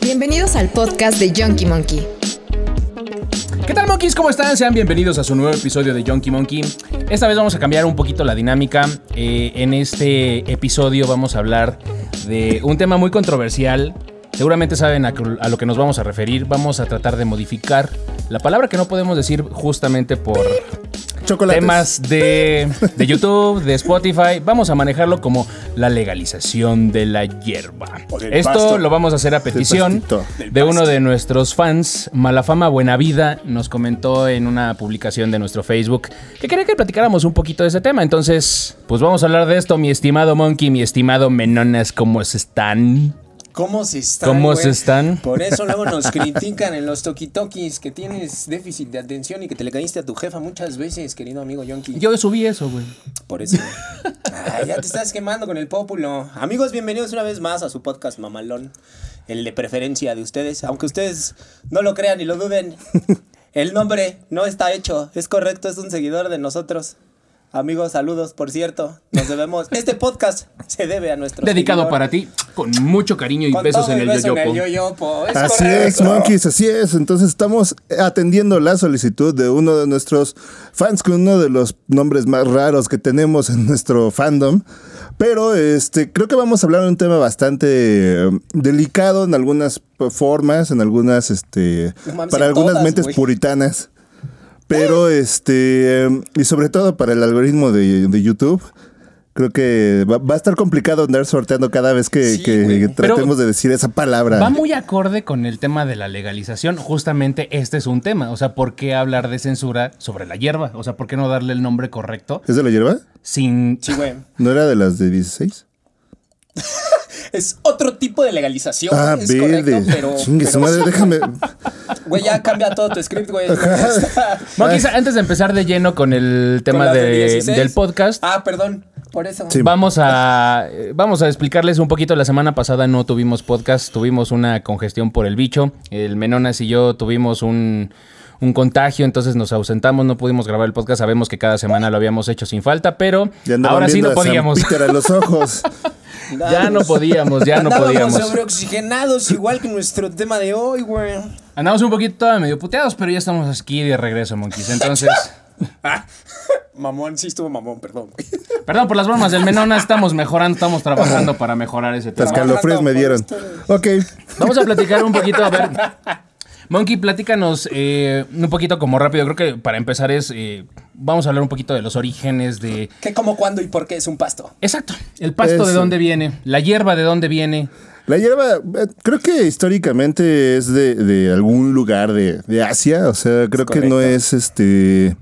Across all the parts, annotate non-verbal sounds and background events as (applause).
Bienvenidos al podcast de Junkie Monkey. ¿Qué tal, monkeys? ¿Cómo están? Sean bienvenidos a su nuevo episodio de Junkie Monkey. Esta vez vamos a cambiar un poquito la dinámica. Eh, en este episodio vamos a hablar de un tema muy controversial. Seguramente saben a, a lo que nos vamos a referir. Vamos a tratar de modificar la palabra que no podemos decir justamente por Chocolates. temas de, de YouTube, de Spotify. Vamos a manejarlo como la legalización de la hierba. Esto pasto. lo vamos a hacer a petición de uno de nuestros fans, Malafama Buenavida, nos comentó en una publicación de nuestro Facebook que quería que platicáramos un poquito de ese tema. Entonces, pues vamos a hablar de esto, mi estimado Monkey, mi estimado Menonas, ¿cómo están? ¿Cómo se están? ¿Cómo güey? se están? Por eso luego nos (laughs) critican en los tokitokis que tienes déficit de atención y que te le caíste a tu jefa muchas veces, querido amigo Yonki. Yo subí eso, güey. Por eso. Ay, ya te estás quemando con el pópulo. Amigos, bienvenidos una vez más a su podcast Mamalón. El de preferencia de ustedes. Aunque ustedes no lo crean y lo duden. El nombre no está hecho. Es correcto, es un seguidor de nosotros. Amigos, saludos, por cierto. Nos debemos. (laughs) Este podcast se debe a nuestro. Dedicado para ti, con mucho cariño y Con besos todo en el beso yoyopo. yoyopo, es Así correcto. es, monkeys, así es. Entonces estamos atendiendo la solicitud de uno de nuestros fans con uno de los nombres más raros que tenemos en nuestro fandom. Pero este, creo que vamos a hablar de un tema bastante eh, delicado en algunas formas, en algunas, este, para algunas todas, mentes puritanas. Pero este, eh, y sobre todo para el algoritmo de, de YouTube. Creo que va, va a estar complicado andar sorteando cada vez que, Sí, que güey. Pero- tratemos de decir esa palabra. Va muy acorde con el tema de la legalización. Justamente este es un tema. O sea, ¿por qué hablar de censura sobre la hierba? O sea, ¿por qué no darle el nombre correcto ¿Es de la hierba? sin... Sí, güey. ¿No era de las de 16? (laughs) Es otro tipo de legalización. Ah, es verde. correcto, pero. Chingue su madre, (laughs) déjame. Güey, ya cambia todo tu script, güey. Monkeys, (laughs) antes de empezar de lleno con el tema las de de- 16. del podcast, Ah, perdón. Por eso. Sí. vamos a eh, vamos a explicarles un poquito. La semana pasada no tuvimos podcast, tuvimos una congestión por el bicho. El Menonas y yo tuvimos un, un contagio, entonces nos ausentamos, no pudimos grabar el podcast. Sabemos que cada semana lo habíamos hecho sin falta, pero ahora sí no podíamos. Peter a los ojos. (laughs) Ya no podíamos, ya no Andábamos podíamos. sobreoxigenados, igual que nuestro tema de hoy, güey. Andamos un poquito todavía medio puteados, pero ya estamos aquí de regreso, Monkeys. Entonces, (laughs) Mamón, sí estuvo mamón, perdón, perdón por las bromas del Menona, estamos mejorando, estamos trabajando para mejorar ese tema. Las calofríos me dieron. Ok. Vamos a platicar un poquito, a ver. (laughs) Monkey, platícanos eh, un poquito como rápido. Creo que para empezar es. eh, vamos a hablar un poquito de los orígenes de. ¿Qué, cómo, cuándo y por qué es un pasto? Exacto. El pasto de dónde viene. La hierba de dónde viene. La hierba, eh, creo que históricamente es de, de algún lugar de, de Asia. O sea, creo que no es este.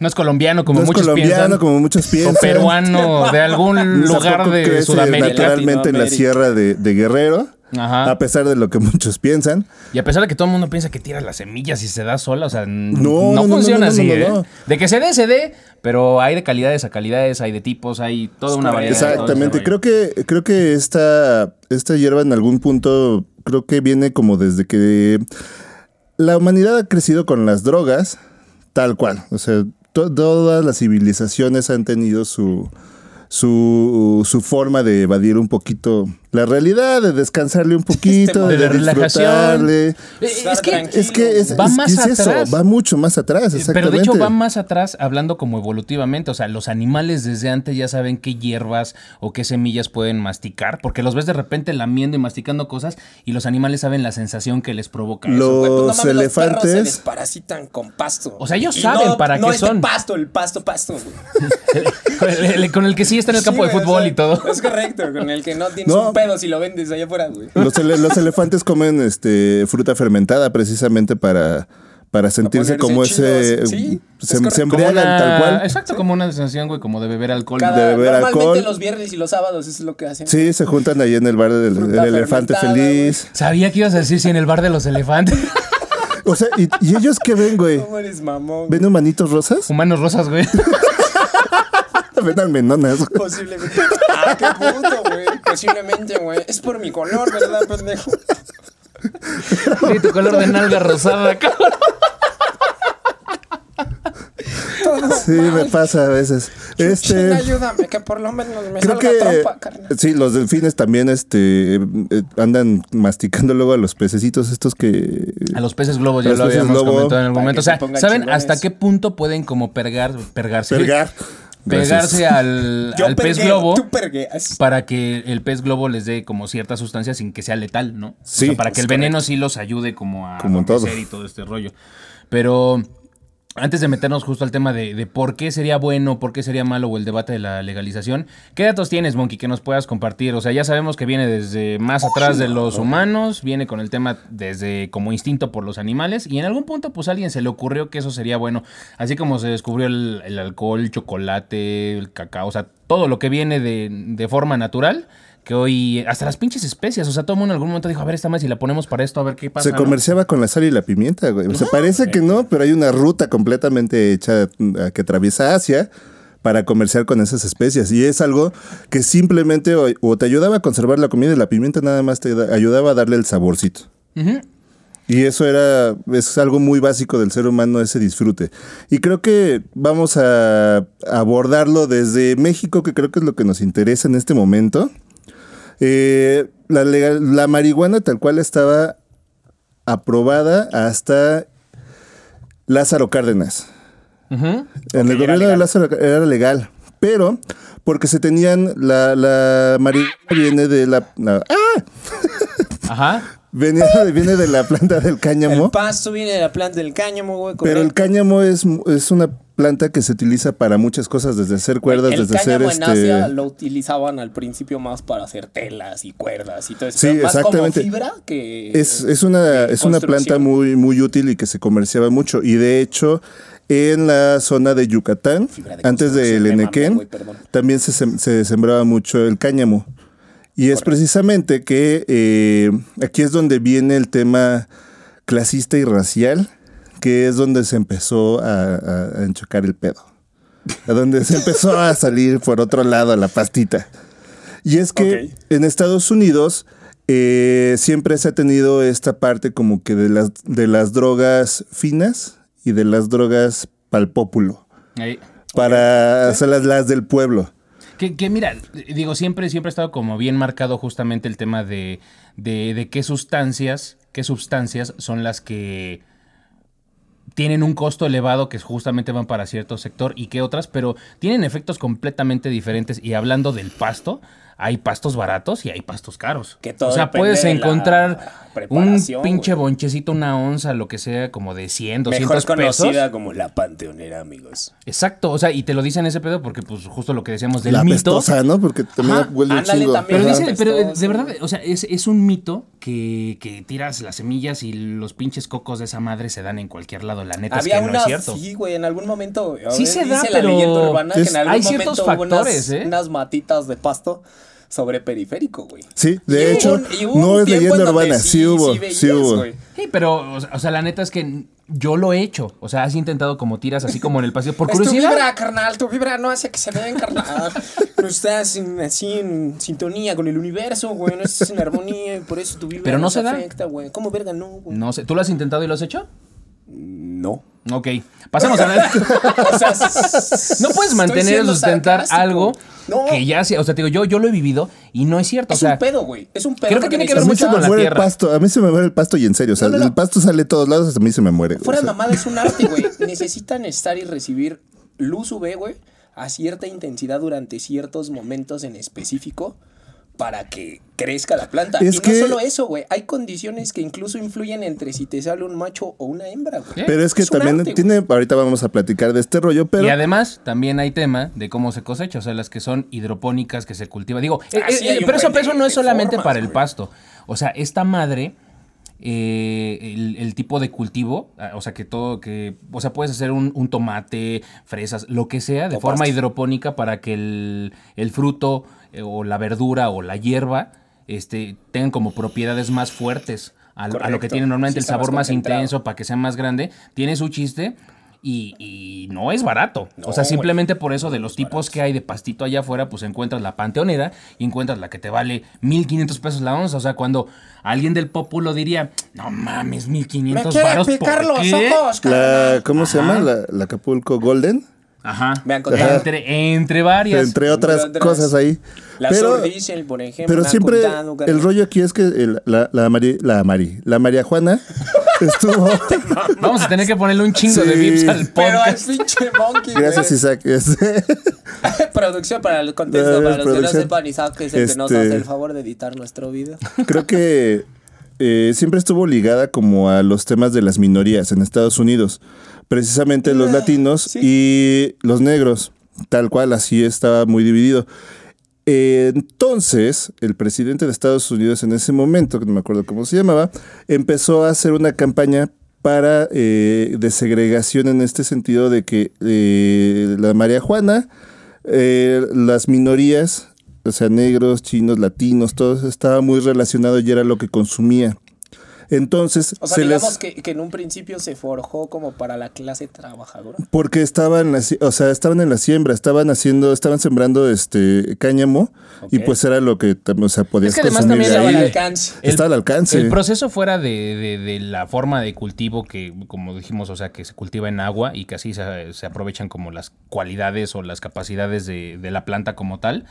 No es colombiano como no es muchos colombiano, piensan. como muchos piensan. o peruano de algún (laughs) lugar de crece Sudamérica. Naturalmente en la sierra de, de Guerrero. Ajá. A pesar de lo que (laughs) muchos piensan. Y a pesar de que todo el mundo piensa que tira las semillas y se da sola, o sea, No, no, no, no, funciona no, no, así, no, ¿eh? no. De que se dé, se dé, pero hay de calidades a calidades, hay de tipos, hay toda una variedad. Exactamente. Creo que, creo que esta, esta hierba en algún punto, creo que viene como desde que la humanidad ha crecido con las drogas, tal cual. O sea, to- todas las civilizaciones han tenido su, su, su forma de evadir un poquito la realidad, de descansarle un poquito, De de, disfrutarle. Eh, Es que. Es que es, Va es- más es eso, atrás. va mucho más atrás, Eh, exactamente. Pero de hecho va más atrás hablando como evolutivamente, o sea, los animales desde antes ya saben qué hierbas o qué semillas pueden masticar, porque los ves de repente lamiendo y masticando cosas y los animales saben la sensación que les provoca eso. Pues no Los mames, Los perros se elefantes- desparasitan con pasto. O sea, ellos Y saben no- para no qué este son. pasto, el pasto, pasto. (laughs) con el que sí está en el Sí, campo de o fútbol sea, y todo. Es correcto, con el que no tienes No. un pedo si lo vendes allá afuera, güey. Los, ele- los elefantes comen este fruta fermentada precisamente para, para sentirse como ese. chidos. Sí, es se, embriagan una- tal cual. Exacto, como una sensación, güey, como de beber alcohol. Cada- de beber normalmente alcohol. los viernes y los sábados es lo que hacen. Sí, se juntan ahí en el bar del elefante feliz. Sabía que ibas a decir si en el bar de los elefantes. O sea, ¿y, y ellos qué ven, güey? (laughs) ¿Cómo eres mamón? ¿Ven humanitos rosas? Humanos rosas, güey. (laughs) Ven almenonas. Posiblemente. Ah, qué puto, güey. Posiblemente, güey. Es por mi color, ¿verdad, pendejo? Sí, tu color de nalga rosada, cabrón. Todo Sí, me pasa a veces. Este, ayúdame, que por lo menos me creo salga que trompa, carnal. sí, los delfines también este eh, andan masticando luego a los pececitos estos que A los peces globos ya Los lo habíamos globo. comentado en algún momento. O sea, ¿saben chingones. hasta qué punto pueden como pergar, pergarse? pergar. Pegarse al, (laughs) al pez pergueo, globo para que el pez globo les dé como cierta sustancia sin que sea letal, ¿no? O Sí, sea, para que el veneno sí los ayude como a Como todo. y todo este rollo. Pero antes de meternos justo al tema de, de por qué sería bueno, por qué sería malo o el debate de la legalización, ¿qué datos tienes, Monkey, que nos puedas compartir? O sea, ya sabemos que viene desde más atrás de los humanos, viene con el tema desde como instinto por los animales, y en algún punto, pues a alguien se le ocurrió que eso sería bueno. Así como se descubrió el, el alcohol, el chocolate, el cacao, o sea, todo lo que viene de, de forma natural. Que hoy, hasta las pinches especias, o sea, todo el mundo en algún momento dijo, a ver, esta más si la ponemos para esto, a ver qué pasa. Se ¿no? comerciaba con la sal y la pimienta, güey. O sea, parece que no, pero hay una ruta completamente hecha mm, que atraviesa Asia para comerciar con esas especias. Y es algo que simplemente o, o te ayudaba a conservar la comida y la pimienta nada más te da- ayudaba a darle el saborcito. Y eso era, es algo muy básico del ser humano, ese disfrute. Y creo que vamos a abordarlo desde México, que creo que es lo que nos interesa en este momento. Eh, la, legal- la marihuana tal cual estaba aprobada hasta Lázaro Cárdenas. Ujú. En el gobierno de. Lázaro era legal, pero porque se tenían la, la marihuana viene de la, ¡ah! Ajá. (laughs) Venía- viene de la planta del cáñamo. El pasto viene de la planta del cáñamo, güey. Pero el cáñamo es, es una planta que se utiliza para muchas cosas, desde hacer cuerdas, el desde hacer cáñamo en Asia este. lo utilizaban al principio más para hacer telas y cuerdas y todo eso. Sí, pero más exactamente. como fibra que... Es, es una, es una planta muy, muy útil y que se comerciaba mucho. Y de hecho, en la zona de Yucatán, de antes del Enequén, también se, se sembraba mucho el cáñamo. Y es precisamente que eh, aquí es donde viene el tema clasista y racial, que es donde se empezó a, a- a enchocar el pedo. A donde se empezó a (laughs) salir por otro lado la pastita. Y es que en Estados Unidos eh, siempre se ha tenido esta parte como que de las, de las drogas finas y de las drogas pal pópulo. Ahí. Para hacer las, las del pueblo. Que, que mira, digo, siempre, siempre ha estado como bien marcado justamente el tema de, de, de qué sustancias, qué sustancias son las que tienen un costo elevado que justamente van para cierto sector y qué otras, pero tienen efectos completamente diferentes. Y hablando del pasto, hay pastos baratos y hay pastos caros. Que todo o sea, puedes encontrar un pinche güey. bonchecito, una onza, lo que sea, como de 100, 200 Mejor pesos. conocida como la panteonera, amigos. Exacto, o sea, y te lo dicen ese pedo porque pues justo lo que decíamos del la mito. pestosa, ¿no? Porque también Ajá, huele un ándale, chingo. también. Pero, dice, pero de verdad, o sea, es, es un mito que, que tiras las semillas y los pinches cocos de esa madre se dan en cualquier lado. La neta Había es que no es cierto. sí, güey, en algún momento. Sí ver, se da, pero leyenda urbana es- que en algún hay ciertos factores, unas, ¿eh? unas matitas de pasto sobre periférico, güey. Sí, de hubo hecho, un- y hubo no un es leyenda urbana. Sí, hubo, sí, veías, hubo. güey. Sí, pero, o sea, o sea, la neta es que yo lo he hecho. O sea, has intentado como tiras así como en el paseo por (laughs) Es tu curiosidad. vibra, carnal, tu vibra no hace que se den, carnal. No estás en- así en sintonía con el universo, güey. No estás en armonía y por eso tu vibra Pero no nos se da. afecta, güey. ¿Cómo verga no, güey? No sé, ¿tú lo has intentado y lo has hecho? No. Ok, pasamos a. (laughs) O sea, No puedes mantener o sustentar sarcástico. algo No. que ya sea. O sea, te digo, yo, yo lo he vivido y no es cierto. Es o sea, un pedo, güey. Es un pedo. creo que tiene que ver mucho con la muere el tierra. pasto. A mí se me muere el pasto y en serio. O sea, No, no, no. el pasto sale de todos lados, a mí se me muere. Fuera O sea, mamada es un arte, güey. (laughs) Necesitan estar y recibir luz UV, güey, a cierta intensidad durante ciertos momentos en específico para que crezca la planta. Es y que- no solo eso, güey. Hay condiciones que incluso influyen entre si te sale un macho o una hembra, güey. Pero es que Es también arte, tiene, ahorita vamos a platicar de este rollo, pero Y además también hay tema de cómo se cosecha, o sea, las que son hidropónicas que se cultiva. Digo, eh, Ah, sí, eh, un pero eso, no es solamente formas, para el pasto. O sea, esta madre, eh, el, el tipo de cultivo, ah, o sea, que todo, que, o sea, puedes hacer un, un tomate, fresas, lo que sea, de O forma hidropónica para que el, el fruto eh, o la verdura o la hierba este, tengan como propiedades más fuertes. A, lo- a lo que tiene normalmente Sí, el más sabor más concentrado. intenso para que sea más grande, tiene su chiste y, y no es barato. No, o sea, simplemente por eso de los tipos que hay de pastito allá afuera, pues encuentras la panteonera y encuentras la que te vale 1500 pesos la onza. O sea, cuando alguien del populo diría, no mames, 1500 Me quiere varos, picar ¿por los qué?". ojos, la. ¿cómo se llama? La, la Acapulco Golden. Ajá. Me han contado. Entre, entre varias. Entre otras otras. cosas ahí. La pero Sordicel, por ejemplo. pero siempre contado, el rollo aquí es que el- la, la, Mari- la, Mari- la María Juana (laughs) estuvo... Vamos a tener que ponerle un chingo de Sí. vips al Pero al podcast. pinche monkey. Gracias. Isaac. Este, (laughs) Producción para el contexto, Gracias, para los que no producción. sepan, Isaac es el que nos Este- hace el favor de editar nuestro video. (laughs) Creo que eh, siempre estuvo ligada como a los temas de las minorías en Estados Unidos. Precisamente los latinos sí. y los negros. Tal cual, así estaba muy dividido. Entonces, el presidente de Estados Unidos en ese momento, que no me acuerdo cómo se llamaba, empezó a hacer una campaña para eh, desegregación en este sentido de que eh, la María Juana, eh, las minorías, o sea, negros, chinos, latinos, todo estaba muy relacionado y era lo que consumía. Entonces, O sea, se digamos les... que, que en un principio se forjó como para la clase trabajadora. Porque estaban, o sea, estaban en la siembra, estaban haciendo, estaban sembrando este cáñamo y pues era lo que, o sea, podías Es que además consumir también Estaba al alcance. El- Estaba al alcance. El proceso fuera de, de- de la forma de cultivo que, como dijimos, o sea, que se cultiva en agua y que así se, se aprovechan como las cualidades o las capacidades de, de la planta como tal,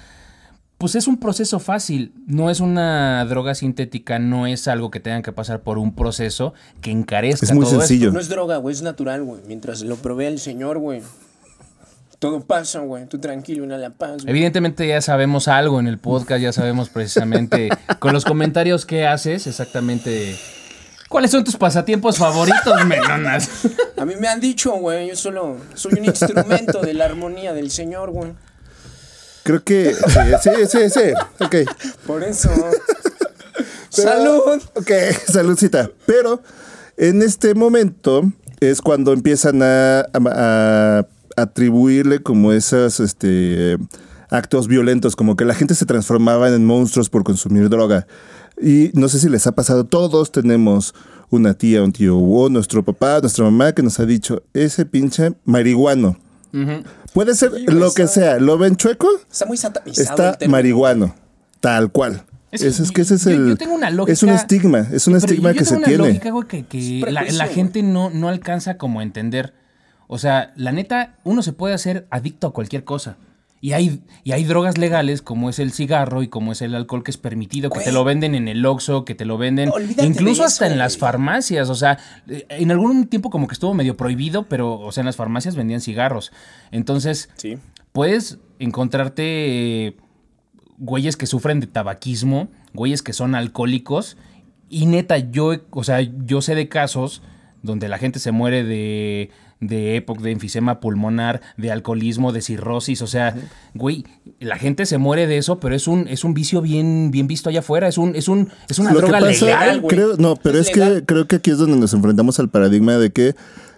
pues es un proceso fácil. No es una droga sintética, no es algo que tengan que pasar por un proceso que encarezca Es muy todo sencillo. esto. No es droga, güey, es natural, güey. Mientras lo provee el señor, güey. Todo pasa, güey. Tú tranquilo, una la paz, güey. Evidentemente ya sabemos algo en el podcast, ya sabemos precisamente (laughs) con los comentarios que haces, exactamente cuáles son tus pasatiempos favoritos, (laughs) menonas. A mí me han dicho, güey, yo solo soy un instrumento de la armonía del señor, güey. Creo que sí, sí, sí, sí. Ok. Por eso. Pero- ¡Salud! Ok, saludcita. Pero en este momento es cuando empiezan a, a- a atribuirle como esos este, actos violentos, como que la gente se transformaba en monstruos por consumir droga. Y no sé si les ha pasado, todos tenemos una tía, un tío o nuestro papá, nuestra mamá que nos ha dicho, ese pinche marihuano. Puede ser Sí, lo que sea, lo ven chueco, Está muy satanizado. está marihuano, tal cual. Es Es, que es que ese es yo- el. yo tengo una lógica- es un estigma, es un estigma yo que se tengo una tiene. lógica, güey, que, que la, gente no, no alcanza como a entender. O sea, la neta, uno se puede hacer adicto a cualquier cosa. Y hay, y hay drogas legales como es el cigarro y como es el alcohol que es permitido, que te lo venden en el Oxxo, que te lo venden Olvídate incluso hasta eso, en las farmacias. O sea, eh, en algún tiempo como que estuvo medio prohibido, pero, o sea, en las farmacias vendían cigarros. Entonces, Sí. puedes encontrarte eh, güeyes que sufren de tabaquismo, güeyes que son alcohólicos. Y neta, yo, o sea, yo sé de casos donde la gente se muere de, de EPOC, de enfisema pulmonar, de alcoholismo, de cirrosis. O sea, güey, la gente se muere de eso, pero es un, es un vicio bien, bien visto allá afuera. Es un, es un, es una Lo que droga pasa, legal. güey. creo, no, pero Es es, que creo que aquí es donde nos enfrentamos al paradigma de que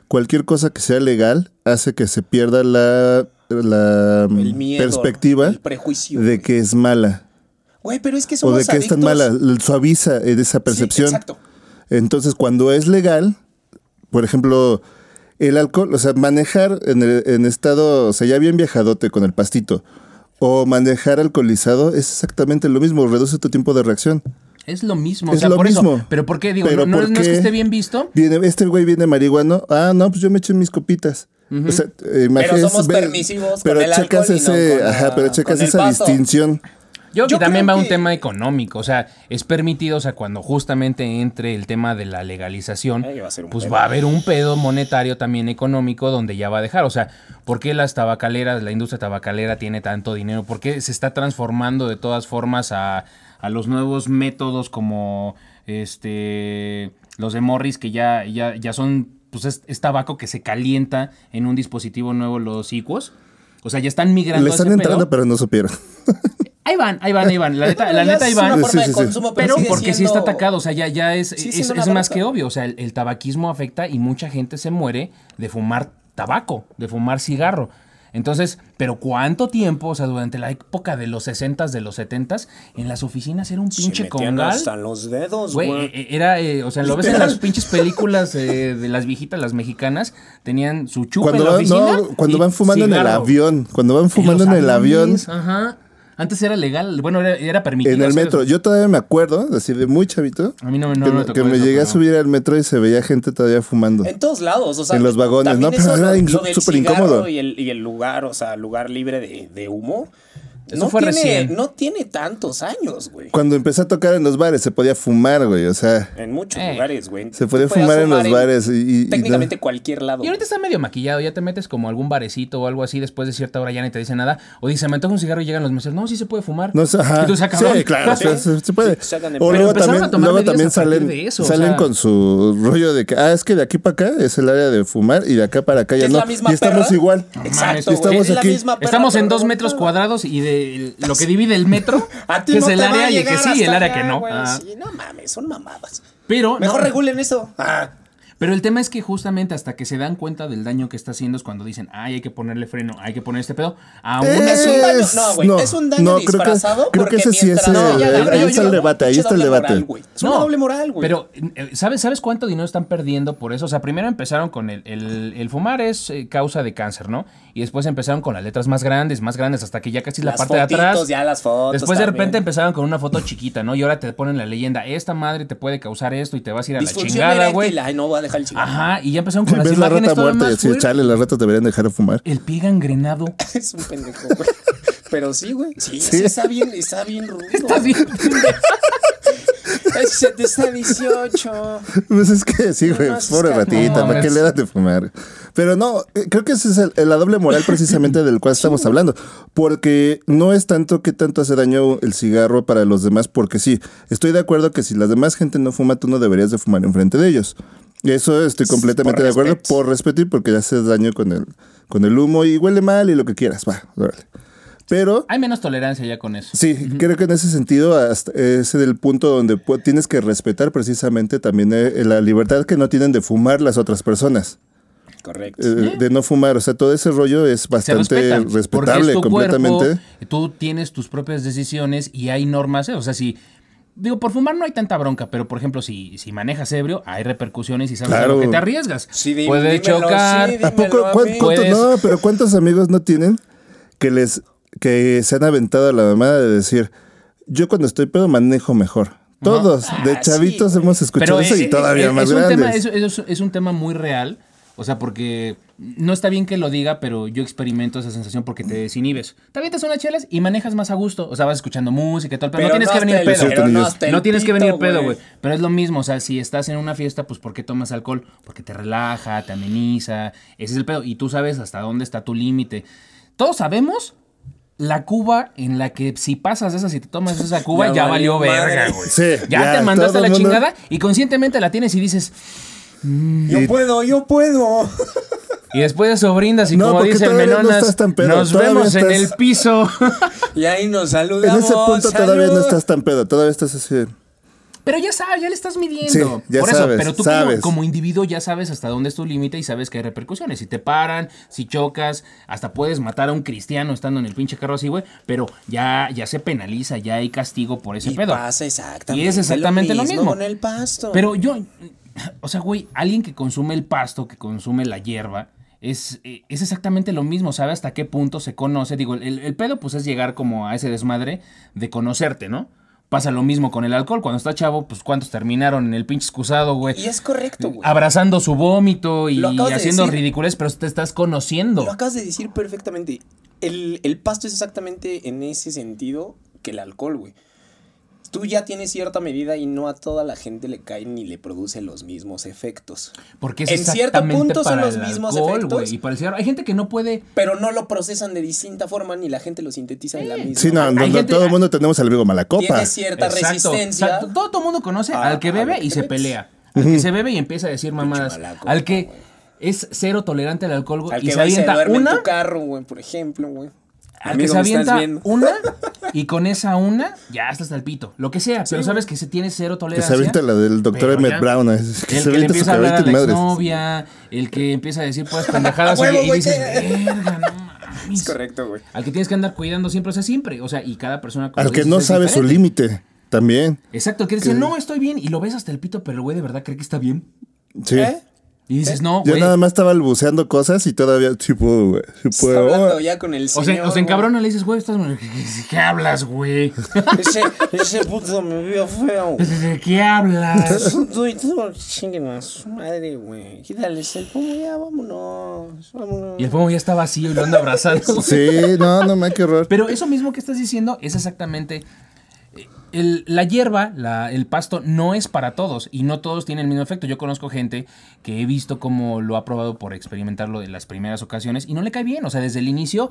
cualquier cosa que sea legal hace que se pierda la, la mm, miedo. perspectiva El prejuicio. de que es mala Güey, pero es que o somos de que es tan mala. Suaviza eh, esa Sí, percepción. exacto. Entonces, cuando es legal, por ejemplo, el alcohol, o sea, manejar en, el- en estado, o sea, ya bien viajadote con el pastito, o manejar alcoholizado, es exactamente lo mismo, reduce tu tiempo de reacción. Es lo mismo. Es o sea, lo por mismo. eso. Pero ¿por qué? Digo, Pero no, no- ¿por no es que esté bien visto. Viene, este güey viene marihuano, ah, no, pues yo me eché mis copitas. O sea, eh, imagínate, somos ve- permisivos pero con el checas alcohol y no ese, con la- ajá, pero checas esa distinción. Yo, Yo que también va un tema económico, o sea, es permitido, o sea, cuando justamente entre el tema de la legalización, va un pues pedo. va a haber un pedo monetario también económico donde ya va a dejar, o sea, ¿por qué las tabacaleras, la industria tabacalera tiene tanto dinero? ¿Por qué se está transformando de todas formas a, a los nuevos métodos como este los de Morris que ya, ya, ya son, pues es, es tabaco que se calienta en un dispositivo nuevo los icuos? O sea, ya están migrando Le a ese están entrando, pedo. pero no supieron. (laughs) Ahí van, ahí van, ahí van. La (laughs) neta, la neta ahí van. forma Sí, de sí, sí. consumo, Pero porque sí está atacado, o sea, ya, ya es, Sí, es, es más que obvio. O sea, el, el tabaquismo afecta y mucha gente se muere de fumar tabaco, de fumar cigarro. Entonces, pero ¿cuánto tiempo? O sea, durante la época de los 60s, de los 70s, en las oficinas era un Se pinche metían congal. hasta los dedos, Güey, eh, era, eh, o sea, lo ves en las pinches películas eh, de las viejitas, las mexicanas, tenían su chupa Cuando en la van, oficina. no, cuando van fumando en el avión, cuando van fumando en el avión, Ajá. Antes era legal, bueno, era, era permitido. En el metro. eso. Yo todavía me acuerdo, así de muy chavito, A mí no, no que, me me- tocó que me eso, llegué a subir al metro y se veía gente todavía fumando. En todos lados, o sea. En los vagones, ¿no? Pero era súper incómodo. Y el, y el lugar, o sea, lugar libre de, de humo. Eso no fue tiene, recién. No tiene tantos años, güey. Cuando empecé a tocar en los bares se podía fumar, güey. O sea, En muchos Eh. lugares, güey. se podía fumar en los bares y- y- y técnicamente no. cualquier lado. Y ahorita está medio maquillado, ya te metes como algún barecito o algo así, después de cierta hora ya ni te dice nada. O dice, me antoja un cigarro y llegan los meseros, no, sí se puede fumar. No sé, ajá. Y tú sacas, sí, cabrón. claro, Sí. se, se- puede. Sí, o luego Pero empezaron también, a tomar luego también a partir salen, de eso, o salen sea. con su rollo de que, ah, es que de aquí para acá es el área de fumar y de acá para acá ¿Que ya es no. la misma y estamos perra? igual. Exacto, Y estamos güey, es la aquí. Estamos en dos metros cuadrados y de lo que divide el metro (laughs) A ti es no el área y el que sí y el área que no. Ah. Sí, no mames, son mamadas. Pero, Mejor no, regulen eso. Ah, pero el tema es que justamente hasta que se dan cuenta del daño que está haciendo es cuando dicen, ay, hay que ponerle freno, hay que poner este pedo. Aún Es un daño, no, güey, no, es un daño no, creo que- disfrazado creo que porque ese sí es el- no ahí- está el debate, ahí está el doble debate. moral, güey. Es una doble moral, güey. Pero, eh, ¿sabes, ¿sabes cuánto dinero están perdiendo por eso? O sea, primero empezaron con el, el, el fumar es eh, causa de cáncer, ¿no? Y después empezaron con las letras más grandes, más grandes, hasta que ya casi la parte de atrás. ya las fotos Después de repente empezaron con una foto chiquita, ¿no? Y ahora te ponen la leyenda, esta madre te puede causar esto y te vas a ir a la chingada, güey. No voy a dejar el cigarro. Ajá, y ya empezaron con (laughs) las ves la imágenes rata muerta y más así, fuertes. chale, las ratas deberían dejar de fumar. El pie gangrenado. (laughs) Es un pendejo, güey. Pero sí, güey. Sí, (laughs) Sí. sí, está bien, está bien rudo. Está bien. Es 70 18. Pues es que sí, No, güey, no, sí pobre está- ratita, no, ¿para qué mames. le das de fumar? Pero no, eh, creo que esa es el- la doble moral precisamente del cual estamos hablando. Porque no es tanto que tanto hace daño el cigarro para los demás, porque sí, estoy de acuerdo que si la demás gente no fuma, tú no deberías de fumar enfrente de ellos. Eso estoy completamente Por de acuerdo, respeto. por respeto y porque haces daño con el, con el humo y huele mal y lo que quieras, va, órale. Pero Hay menos tolerancia ya con eso. Sí, creo que en ese sentido hasta es el punto donde tienes que respetar precisamente también eh, la libertad que no tienen de fumar las otras personas, Correcto. eh, de no fumar, o sea, todo ese rollo es bastante porque respetable es tu completamente. cuerpo, tú tienes tus propias decisiones y hay normas, ¿eh? o sea, si digo por fumar no hay tanta bronca, pero por ejemplo, si, si manejas ebrio, hay repercusiones y sabes a Claro. lo que te arriesgas. Sí, dime- Puede dímelo, chocar. sí, ¿A poco? dímelo a ¿Cuán- mí. cuánto- Puedes- no, pero ¿cuántos amigos no tienen que les que se han aventado a la mamada de decir, yo cuando estoy pedo manejo mejor? Todos, de Ah, chavitos sí, hemos escuchado eso y eh, todavía más es un grandes. tema, es, es- es un tema muy real. O sea, porque no está bien que lo diga, pero yo experimento esa sensación porque te desinhibes. Te avientas unas chelas y manejas más a gusto. O sea, vas escuchando música y tal, pero, Pero no tienes que venir el- pedo. pero no el No tienes que venir pedo, güey. Pero es lo mismo, o sea, si estás en una fiesta, pues ¿por qué tomas alcohol? Porque te relaja, te ameniza. Ese es el pedo. Y tú sabes hasta dónde está tu límite. Todos sabemos la cuba en la que si pasas esa, si te tomas esa (laughs) cuba, Ya ya, valió verga, güey. Sí, ya, ya, te mandaste todo la el mundo- chingada y conscientemente la tienes y dices, Yo puedo, yo puedo. y después de eso brindas y No, como dice el no Menonas, pedo, nos vemos en el piso. (laughs) Y ahí nos En saludamos. ese punto todavía no estás tan pedo, todavía estás así. Pero ya sabes, ya le estás midiendo. Sí, ya Por sabes, eso, pero tú como- sabes. Como, individuo ya sabes hasta dónde es tu límite y sabes que hay repercusiones. Si te paran, si chocas, hasta puedes matar a un cristiano estando en el pinche carro así, güey. Pero ya, ya se penaliza, ya hay castigo por ese Y pedo. pasa exactamente. Y es exactamente lo mismo. con el pasto. Pero yo, (clears throat) o sea, güey, alguien que consume el pasto, que consume la hierba, es, es exactamente lo mismo, sabe hasta qué punto se conoce. Digo, el, el pedo pues es llegar como a ese desmadre de conocerte, ¿no? Pasa lo mismo con el alcohol. Cuando está chavo, pues cuántos terminaron en el pinche excusado, güey. Y es correcto, güey. Abrazando su vómito y de haciendo decir. ridiculez, pero te estás conociendo. Lo acabas de decir perfectamente. El, el pasto es exactamente en ese sentido que el alcohol, güey. Tú ya tienes cierta medida y no a toda la gente le cae ni le produce los mismos efectos. Porque es en cierto punto son los mismos alcohol, efectos. Y para el cigarro. Hay gente que no puede Pero no lo procesan de distinta forma ni la gente lo sintetiza de la misma. Sí, no, no, no, gente- todo el mundo tenemos al amigo Malacopa. Tiene cierta Exacto. resistencia. Todo, el mundo conoce a- al que bebe que y se pelea. Al que se bebe y empieza a decir mamadas. Al que es cero tolerante al alcohol Al y que se avienta duerme en una. tu carro, güey, por ejemplo, güey. Al que Amigo, se ¿me estás avienta una (laughs) y con esa una ya estás hasta el pito. Lo que sea, pero sabes que se tiene cero Que tolerancia. se avienta la del doctor Emmett Brown. es que el se que le empieza a hablar a la y madres. exnovia, el que empieza a decir pues (laughs) pendejadas y güey, dices, que- verga, no mames". Es correcto, güey. Al que tienes que andar cuidando siempre, o sea, siempre. O sea, y cada persona. Al que dices, no sabe su límite también. Exacto, el que dice, no, estoy bien, y lo ves hasta el pito, pero el güey de verdad cree que está bien. Sí. ¿Eh? Y dices, no, Yo nada más estaba balbuceando cosas y todavía, sí puedo, güey. Sí Está puedo. hablando ya con el O señor. sea, o sea, en cabrón le dices, güey, estás. ¿Qué, qué hablas, güey? (laughs) Ese, ese puto me vio feo. ¿De qué hablas? Tú chinguen a su madre, güey. Quítales el pomo ya, vámonos. Vámonos. Y el pomo ya está vacío y lo anda abrazando. Sí, no, no, me qué horror. Pero eso mismo que estás diciendo es exactamente. El- la hierba, la- el pasto, no es para todos y no todos tienen el mismo efecto. Yo conozco gente que he visto cómo lo ha probado por experimentarlo en las primeras ocasiones y no le cae bien. O sea, desde el inicio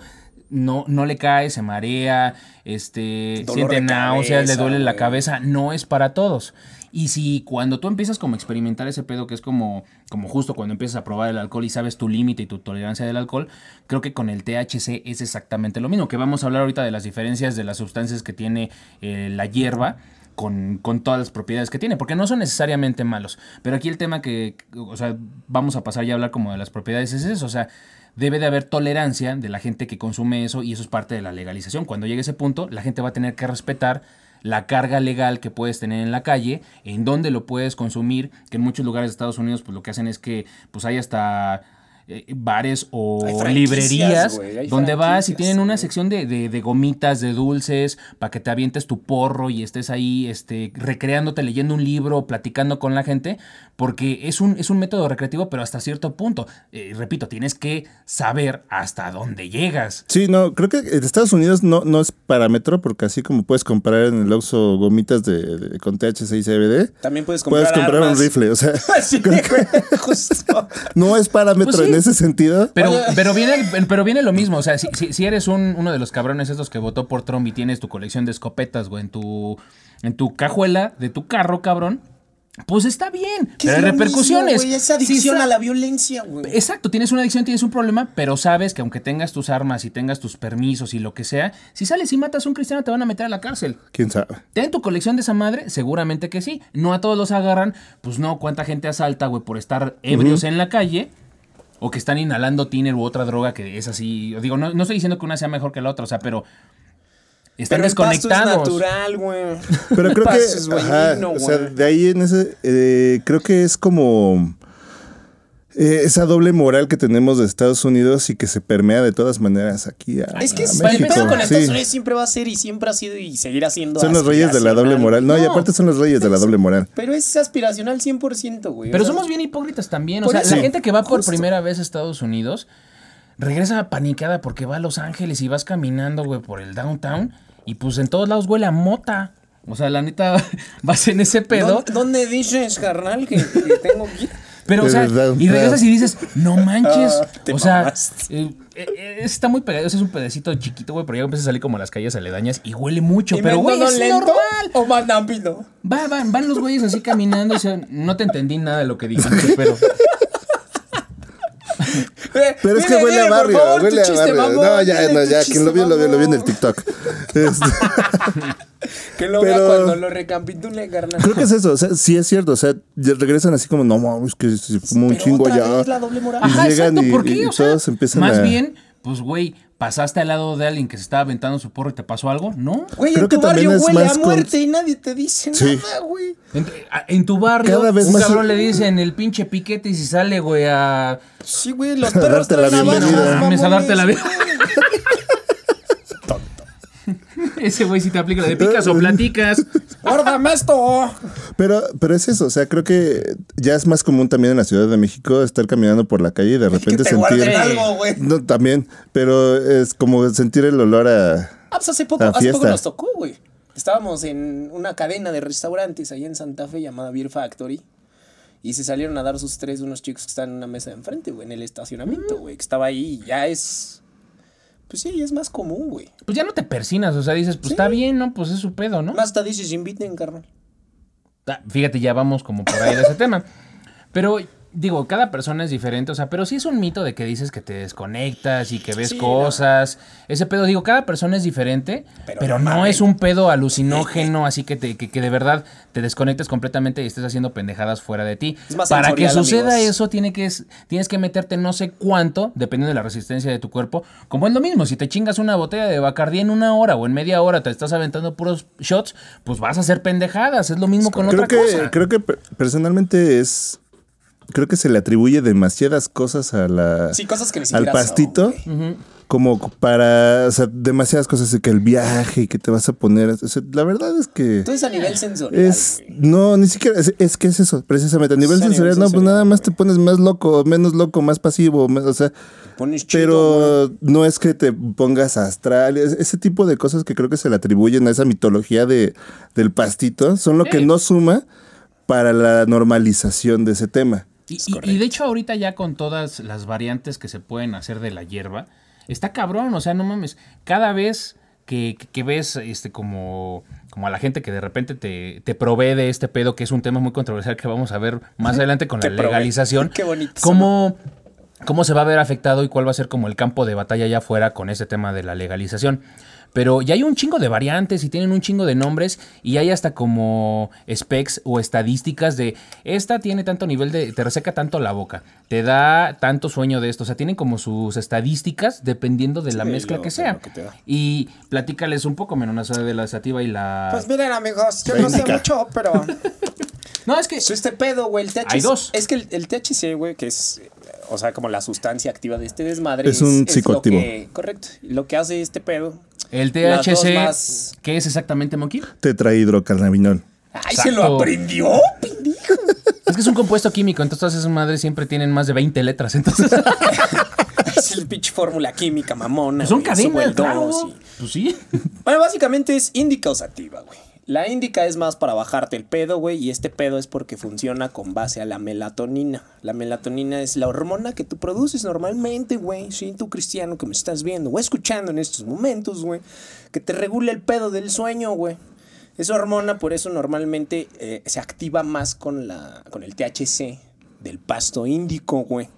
no, no le cae, se marea, este, Dolor siente náuseas, le duele la cabeza. No es para todos. Y si cuando tú empiezas como a experimentar ese pedo, que es como, como justo cuando empiezas a probar el alcohol y sabes tu límite y tu tolerancia del alcohol, creo que con el THC es exactamente lo mismo. Que vamos a hablar ahorita de las diferencias de las sustancias que tiene eh, la hierba. Con, con todas las propiedades que tiene, porque no son necesariamente malos. Pero aquí el tema que, o sea, vamos a pasar ya a hablar como de las propiedades es eso, o sea, debe de haber tolerancia de la gente que consume eso y eso es parte de la legalización. Cuando llegue ese punto, la gente va a tener que respetar la carga legal que puedes tener en la calle, en dónde lo puedes consumir, que en muchos lugares de Estados Unidos pues lo que hacen es que pues hay hasta eh, bares o librerías hay donde vas y tienen una sección de, de- de gomitas, de dulces, para que te avientes tu porro y estés ahí este, recreándote, leyendo un libro, platicando con la gente, porque es un, es un método recreativo, pero hasta cierto punto. Eh, repito, tienes que saber hasta dónde llegas. Sí, no, creo que en Estados Unidos no, no es parámetro, porque así como puedes comprar en el Oxxo gomitas de, de- con THC y CBD, También puedes comprar puedes comprar armas. un rifle. O sea, (laughs) Sí, güey, justo. (laughs) no es parámetro Pues sí. En ese sentido. Pero, pero, viene, pero viene lo mismo, o sea, si, si- si eres un, uno de los cabrones estos que votó por Trump y tienes tu colección de escopetas, güey, en tu, en tu cajuela de tu carro, cabrón, pues está bien. ¿Qué Pero hay repercusiones. mismo? Es adicción a la violencia, güey. Exacto, tienes una adicción, tienes un problema, pero sabes que aunque tengas tus armas y tengas tus permisos y lo que sea, si sales y matas a un cristiano te van a meter a la cárcel. ¿Quién sabe? ¿Ten tu colección de esa madre? Seguramente que sí. No a todos los agarran. Pues no, ¿cuánta gente asalta, güey, por estar ebrios en la calle? O que están inhalando tiner u otra droga que es así. Digo, no, no estoy diciendo que una sea mejor que la otra, o sea, pero. Están Pero el pasto es desconectados. natural, güey. Pero El creo pasto que, es ajá, o sea, de ahí en ese, eh, creo que es como eh, esa doble moral que tenemos de Estados Unidos y que se permea de todas maneras aquí a, Es que a el pedo con Sí. Estados Unidos siempre va a ser y siempre ha sido y seguirá siendo Son los reyes de la doble moral. No, y aparte son los reyes de la doble moral. Pero es aspiracional 100%, güey. Pero O sea, somos bien hipócritas también. O sea, eso. la gente que va por Justo. primera vez a Estados Unidos regresa panicada porque va a Los Ángeles y vas caminando, güey, por el downtown y pues en todos lados huele a mota. O sea, la neta, (laughs) vas en ese pedo. ¿Dó- ¿Dónde dices, carnal, que, que tengo que ir? Pero, o sea, y regresas y dices, no manches. (laughs) Ah, o sea, eh, eh, está muy pegado. Es un pedacito chiquito, güey, pero ya empieza a salir como a las calles aledañas y huele mucho. ¿Y Pero, güey, es lento normal. ¿O más rápido? Va, va, van los güeyes así caminando. O sea, no te entendí nada de lo que dijiste, (laughs) pero. Pero es que huele a barrio, favor, huele a chiste, barrio. mamón, no, ya, no, ya, quien lo vio, lo vio, lo vio en el. TikTok. Este, (laughs) Que lo Pero- vea cuando lo recapitule, carnal. creo que es eso, o sea, sí es cierto, o sea, regresan así como, no, mames, que se fuma un Pero chingo doble moral. Y Ajá, llegan exacto. y- ¿Por qué? y O sea, todos empiezan más a- bien, pues, güey, pasaste al lado de alguien que se estaba aventando su porro y te pasó algo. No. Güey, Creo en tu que también barrio es huele a con- muerte y nadie te dice Sí. nada, güey. En, a- en tu barrio, Cada vez un más- cabrón le dicen el pinche piquete y si sale, güey, a. Sí, güey, los (laughs) A perros darte la traen navajas, bienvenida. A darte la mamones. Ese güey si te aplica la de picas o platicas. (laughs) ¡Guárdame esto! Pero, pero es eso, o sea, creo que ya es más común también en la Ciudad de México estar caminando por la calle y de (laughs) Que repente te sentir. algo, güey. No, también, pero es como sentir el olor a. Ah, pues hace poco, hace poco nos tocó, güey. Estábamos en una cadena de restaurantes ahí en Santa Fe llamada Beer Factory. Y se salieron a dar sus tres unos chicos que están en una mesa de enfrente, güey, en el estacionamiento, güey. Que estaba ahí y ya es. Pues sí, es más común, güey. Pues ya no te persinas, o sea, dices, pues Sí. está bien, ¿no? Pues es su pedo, ¿no? Más hasta dices, inviten, carnal. Ah, Fíjate, ya vamos como por ahí de ese (laughs) tema. Pero digo, cada persona es diferente, o sea, pero sí es un mito de que dices que te desconectas y que ves Sí, cosas. Ese pedo, digo, cada persona es diferente, pero, Pero no es un pedo alucinógeno, (laughs) así que, te, que, que de verdad te desconectes completamente y estés haciendo pendejadas fuera de ti. Es más Para que suceda amigos. eso, tiene que, es- tienes que meterte no sé cuánto, dependiendo de la resistencia de tu cuerpo. Como es lo mismo, si te chingas una botella de Bacardí en una hora o en media hora te estás aventando puros shots, pues vas a hacer pendejadas. Es lo mismo con Creo otra que, cosa. creo que per- personalmente es. Creo que se le atribuye demasiadas cosas a la Sí, cosas que ni al pastito. son, como para, o sea, demasiadas cosas que el viaje y que te vas a poner, o sea, la verdad es que Entonces a nivel sensorial, es no, ni siquiera es, es que es eso, precisamente a nivel Sí, a nivel sensorial, no, pues nada más te pones más loco, menos loco, más pasivo, más- o sea, Pones chido, pero no es que te pongas astral, es- ese tipo de cosas que creo que se le atribuyen a esa mitología de, del pastito, son lo que no suma para la normalización de ese tema. Y, y- y de hecho ahorita ya con todas las variantes que se pueden hacer de la hierba, está cabrón, o sea, no mames, cada vez que, que- que ves este como, como a la gente que de repente te, te provee de este pedo, que es un tema muy controversial que vamos a ver más adelante con la legalización, (laughs) Qué bonito cómo, cómo se va a ver afectado y cuál va a ser como el campo de batalla allá afuera con ese tema de la legalización. Pero ya hay un chingo de variantes y tienen un chingo de nombres y hay hasta como specs o estadísticas de esta tiene tanto nivel de, te reseca tanto la boca, te da tanto sueño de esto, o sea, tienen como sus estadísticas dependiendo de la Sí, mezcla lo- que sea. lo que. Y platícales un poco, menos de la sativa y la... Pues miren, amigos, yo no sé mucho, pero (laughs) no, es que... es este pedo, güey, el THC. Hay dos. Es que el, el THC, güey, que es, o sea, como la sustancia activa de este desmadre. Es un lo psicoactivo. que- correcto. Lo que hace este pedo. El THC, más- ¿qué es exactamente, Monkey? Tetrahidrocannabinol. ¡Ay, se lo aprendió, pendejo! (laughs) Es que es un compuesto químico, entonces todas esas madres siempre tienen más de 20 letras, entonces... (laughs) es el pinche fórmula química mamona. Pues son güey, cadenas, el claro. y- Pues sí. Bueno, básicamente es índica o sativa, güey. La índica es más para bajarte el pedo, güey, y este pedo es porque funciona con base a la melatonina. La melatonina es la hormona que tú produces normalmente, güey. Sí, tú cristiano que me estás viendo o escuchando en estos momentos, güey, que te regula el pedo del sueño, güey. Esa hormona, por eso normalmente eh, se activa más con, la, con el THC del pasto índico, güey.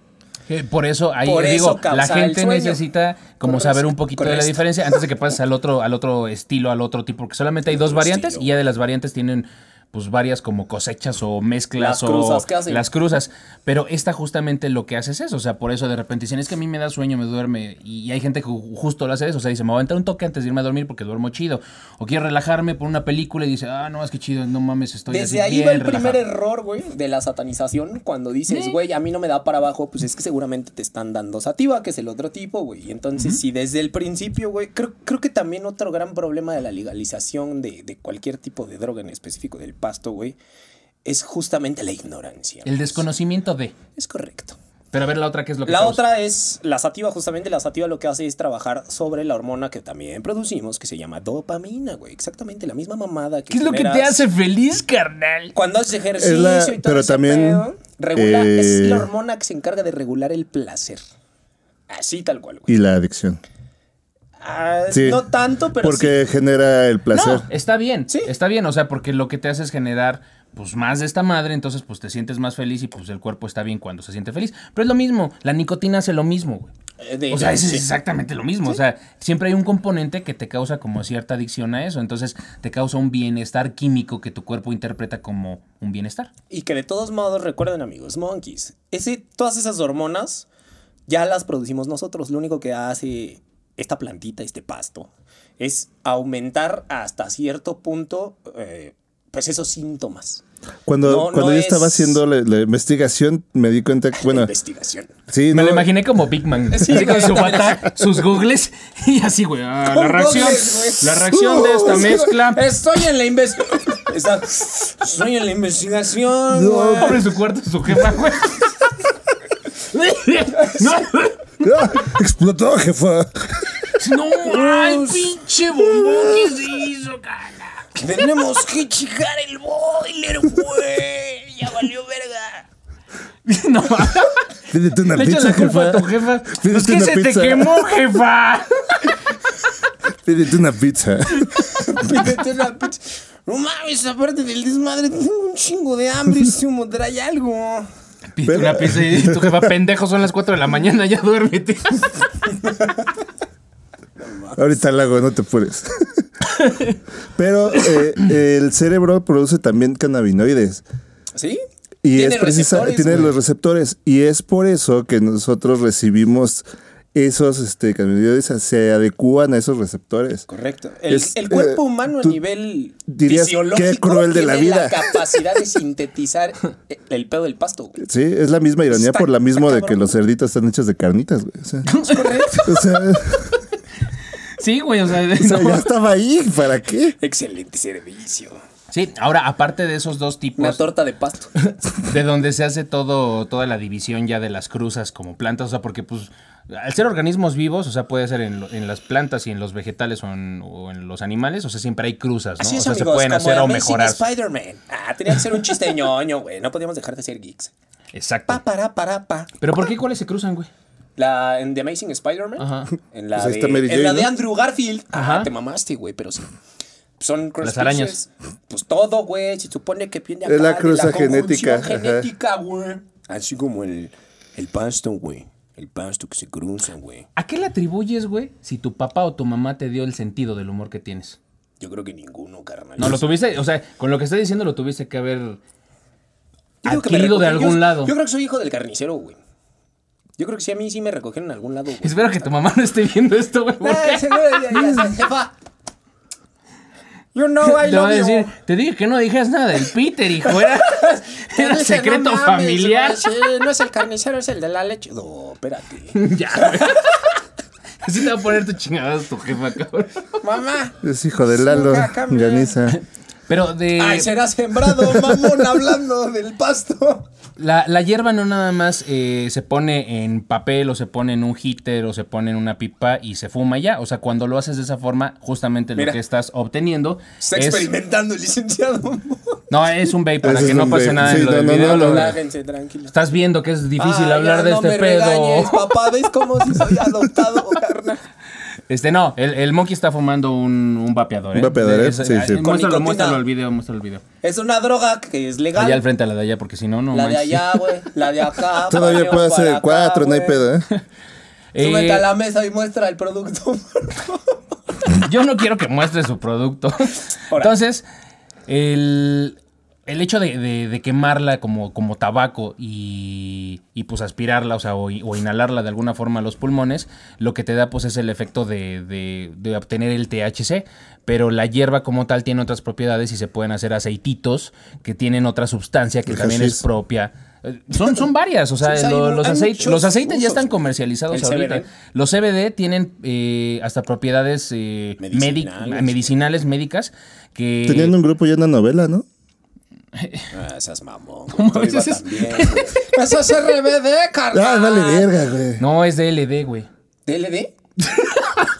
Eh, Por eso ahí Por digo, eso la gente necesita como Correcto, saber un poquito de la diferencia antes de que (laughs) pases al otro, al otro estilo, al otro tipo, porque solamente hay dos variantes estilo. y ya de las variantes tienen pues varias como cosechas o mezclas Las o cruzas las cruzas, pero esta justamente lo que hace es eso, o sea, por eso de repente dicen, es que a mí me da sueño, me duerme, y hay gente que ju- justo lo hace eso, o sea, dice, me voy a entrar un toque antes de irme a dormir porque duermo chido, o quiero relajarme por una película y dice, ah, no, es que chido, no mames, estoy Desde así ahí bien va el primer relajado". error, güey, de la satanización. Cuando dices, güey, a mí no me da para abajo, pues es que seguramente te están dando sativa, que es el otro tipo, güey. Entonces, si desde el principio, güey, creo, creo que también otro gran problema de la legalización de, de cualquier tipo de droga en específico del pasto, güey, es justamente la ignorancia. El desconocimiento de, Es correcto. pero a ver la otra, ¿qué es lo que La causa? otra es la sativa, justamente la sativa lo que hace es trabajar sobre la hormona que también producimos, que se llama dopamina, güey. Exactamente la misma mamada que ¿Qué es lo que te hace feliz, carnal? Cuando haces ejercicio Es la- y todo pero ese también, pedo, regula- es eh, la hormona que se encarga de regular el placer. Así tal cual, güey. Y la adicción. Ah, Sí. No tanto, pero Porque genera el placer. No, está bien. Sí. Está bien, o sea, porque lo que te hace es generar pues más de esta madre, entonces pues te sientes más feliz y pues el cuerpo está bien cuando se siente feliz. Pero es lo mismo, la nicotina hace lo mismo, güey. Eh, de- O sea, es sí. exactamente lo mismo. O sea, siempre hay un componente que te causa como cierta adicción a eso. Entonces te causa un bienestar químico que tu cuerpo interpreta como un bienestar. Y que de todos modos, recuerden amigos, monkeys, ese, todas esas hormonas ya las producimos nosotros. Lo único que hace esta plantita, este pasto, es aumentar hasta cierto punto, eh, pues esos síntomas. Cuando, No, cuando no yo es- estaba haciendo la, la investigación, me di cuenta que, La (laughs) bueno, investigación. sí, Me no, lo imaginé como Big Man. (laughs) Sí, así con su bata, sus googles (laughs) y así, güey. ah, la reacción. googles. La reacción de esta mezcla. Estoy en la investigación. Estoy en la investigación. Abre su cuarto su jefa, güey. No, explotó, jefa. no, ay, pinche bombón, ¿qué se hizo, cara? Tenemos que checar el boiler, güey. Ya valió verga. No, Pídete una le pizza, la jefa. a tu jefa. Pídete Es que una se pizza. te quemó, jefa. Pídete una pizza. Pídete una pizza. No mames, aparte del desmadre, tengo un chingo de hambre y sumo trae algo. Pide Pero- una pizza y tu jefa, pendejo, son las 4 de la mañana, ya duérmete. (laughs) Ahorita la hago, no te apures. (laughs) Pero eh, el cerebro produce también cannabinoides. ¿Sí? Y Tiene es precisa, tiene güey. los receptores. Y es por eso que nosotros recibimos esos este, cannabinoides se adecúan a esos receptores. Correcto. El, Es, el cuerpo eh, humano a nivel dirías, fisiológico qué cruel de la tiene vida. (laughs) capacidad de sintetizar el pedo del pasto. güey. Sí, es la misma ironía Está- por la misma de que los cerditos están hechos de carnitas, güey. O sea, (laughs) Es correcto. (laughs) o sea, Sí, güey, o sea, o sea, no. ya estaba ahí, ¿para qué? Excelente servicio. Sí, ahora, aparte de esos dos Una tipos, torta de pasto. de donde se hace todo, toda la división ya de las cruzas como plantas, o sea, porque pues al ser organismos vivos, o sea, puede ser en, lo- en las plantas y en los vegetales o en, o en los animales, o sea, siempre hay cruzas, ¿no? Así o es, sea, amigos, se pueden hacer o mejorar. Spider-Man. Ah, tenía que ser un chiste ñoño, güey. No podíamos dejar de ser geeks. Exacto. Pa, para, para, pa. Pero ¿por qué cuáles se cruzan, güey? La, en The Amazing Spider-Man. Ajá. En la, Pues de, en la. Andrew Garfield. Ajá. Ah, te mamaste, güey, pero sí. Son cross Las arañas. Pues todo, güey. Se supone que viene acá Es la cruza conjunción genética, genética, güey. Así como el, el pasto, güey. El pasto que se cruza, güey. ¿A qué le atribuyes, güey, si tu papá o tu mamá te dio el sentido del humor que tienes? Yo creo que ninguno, carnal. No, lo tuviste, o sea, con lo que estoy diciendo lo tuviste que haber adquirido de algún yo- lado. Yo creo que soy hijo del carnicero, güey. Yo creo que sí, a mí sí me recogieron en algún lado, güey. Espero que tu mamá no esté viendo esto, güey. porque Ah, seguro, ya, ya sé, (laughs) jefa. You know I (laughs) Te va love a you. decir, te dije que no dijeras nada del Peter, hijo. Era, (laughs) era dije, secreto no mames, familiar. sí, no es el carnicero, es el de la leche. No, espérate. (laughs) ya, güey. Así te va a poner tu chingada tu jefa, cabrón. Mamá. Es hijo de Lalo. Ganiza. Pero de. Ay, será sembrado, (laughs) mamón, hablando del pasto. La, la hierba no nada más eh, se pone en papel o se pone en un heater o se pone en una pipa y se fuma ya. O sea, cuando lo haces de esa forma, justamente Mira. lo que estás obteniendo Está es... experimentando el licenciado. No, es un vape para que no pase vape. nada Sí, en lo no, del no, video. no. Relájense, tranquilo. Estás viendo que es difícil Ay, hablar ya de no este me pedo. regañes, papá, ¿ves cómo si soy adoptado, (laughs) carnal? Este, no, el, el monkey está fumando un, un vapeador, ¿eh? Un vapeador, ¿eh? Es- Sí, sí. eh, Muéstralo, muéstralo el video, muéstralo el video. Es una droga que es legal. Allá al frente a la de allá, porque si no, no la de allá, güey. La de acá. (laughs) Todavía puede hacer el 4, no hay pedo, ¿eh? Eh, (laughs) Súbete a la mesa y muestra el producto. (laughs) Yo no quiero que muestre su producto. Ahora. Entonces, el, el hecho de, de- de quemarla como, como tabaco y, y, pues aspirarla, o sea, o, o inhalarla de alguna forma a los pulmones, lo que te da pues es el efecto de, de- de obtener el THC. Pero la hierba como tal tiene otras propiedades y se pueden hacer aceititos que tienen otra sustancia que El también es propia. Son, son varias, o sea, Sí, lo- los, aceites, los aceites ya están comercializados El ahorita. CBD. Los CBD tienen eh, hasta propiedades eh, Medicinales. medic- medicinales, médicas, que... Tenían un grupo ya una novela, ¿no? Ah, esas mamón. ¿Cómo güey, tú ves iba eso? también, güey. Eso es RBD, carnal. Ah, vale verga, güey. No, es DLD, güey. ¿DLD?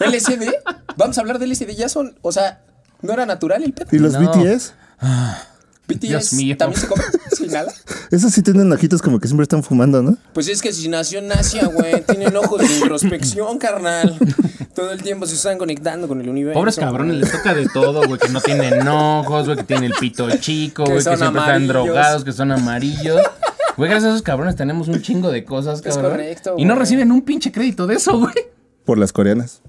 ¿LSD? (laughs) Vamos a hablar de LSD. Ya son, o sea, no era natural el pedo. ¿Y los No. BTS? (sighs) BTS Dios mío. también se come (laughs) sin nada. Esos sí tienen ojitos como que siempre están fumando, ¿no? Pues es que si nació en Asia, güey, tienen ojos de introspección, carnal. (laughs) Todo el tiempo se están conectando con el universo. Pobres cabrones, les toca de todo, güey, que no tienen ojos, güey, que tienen el pito chico, güey, que, siempre están drogados, que son amarillos. Güey, gracias a esos cabrones tenemos un chingo de cosas, Es cabrón. correcto, y no güey. reciben un pinche crédito de eso, güey. Por las coreanas.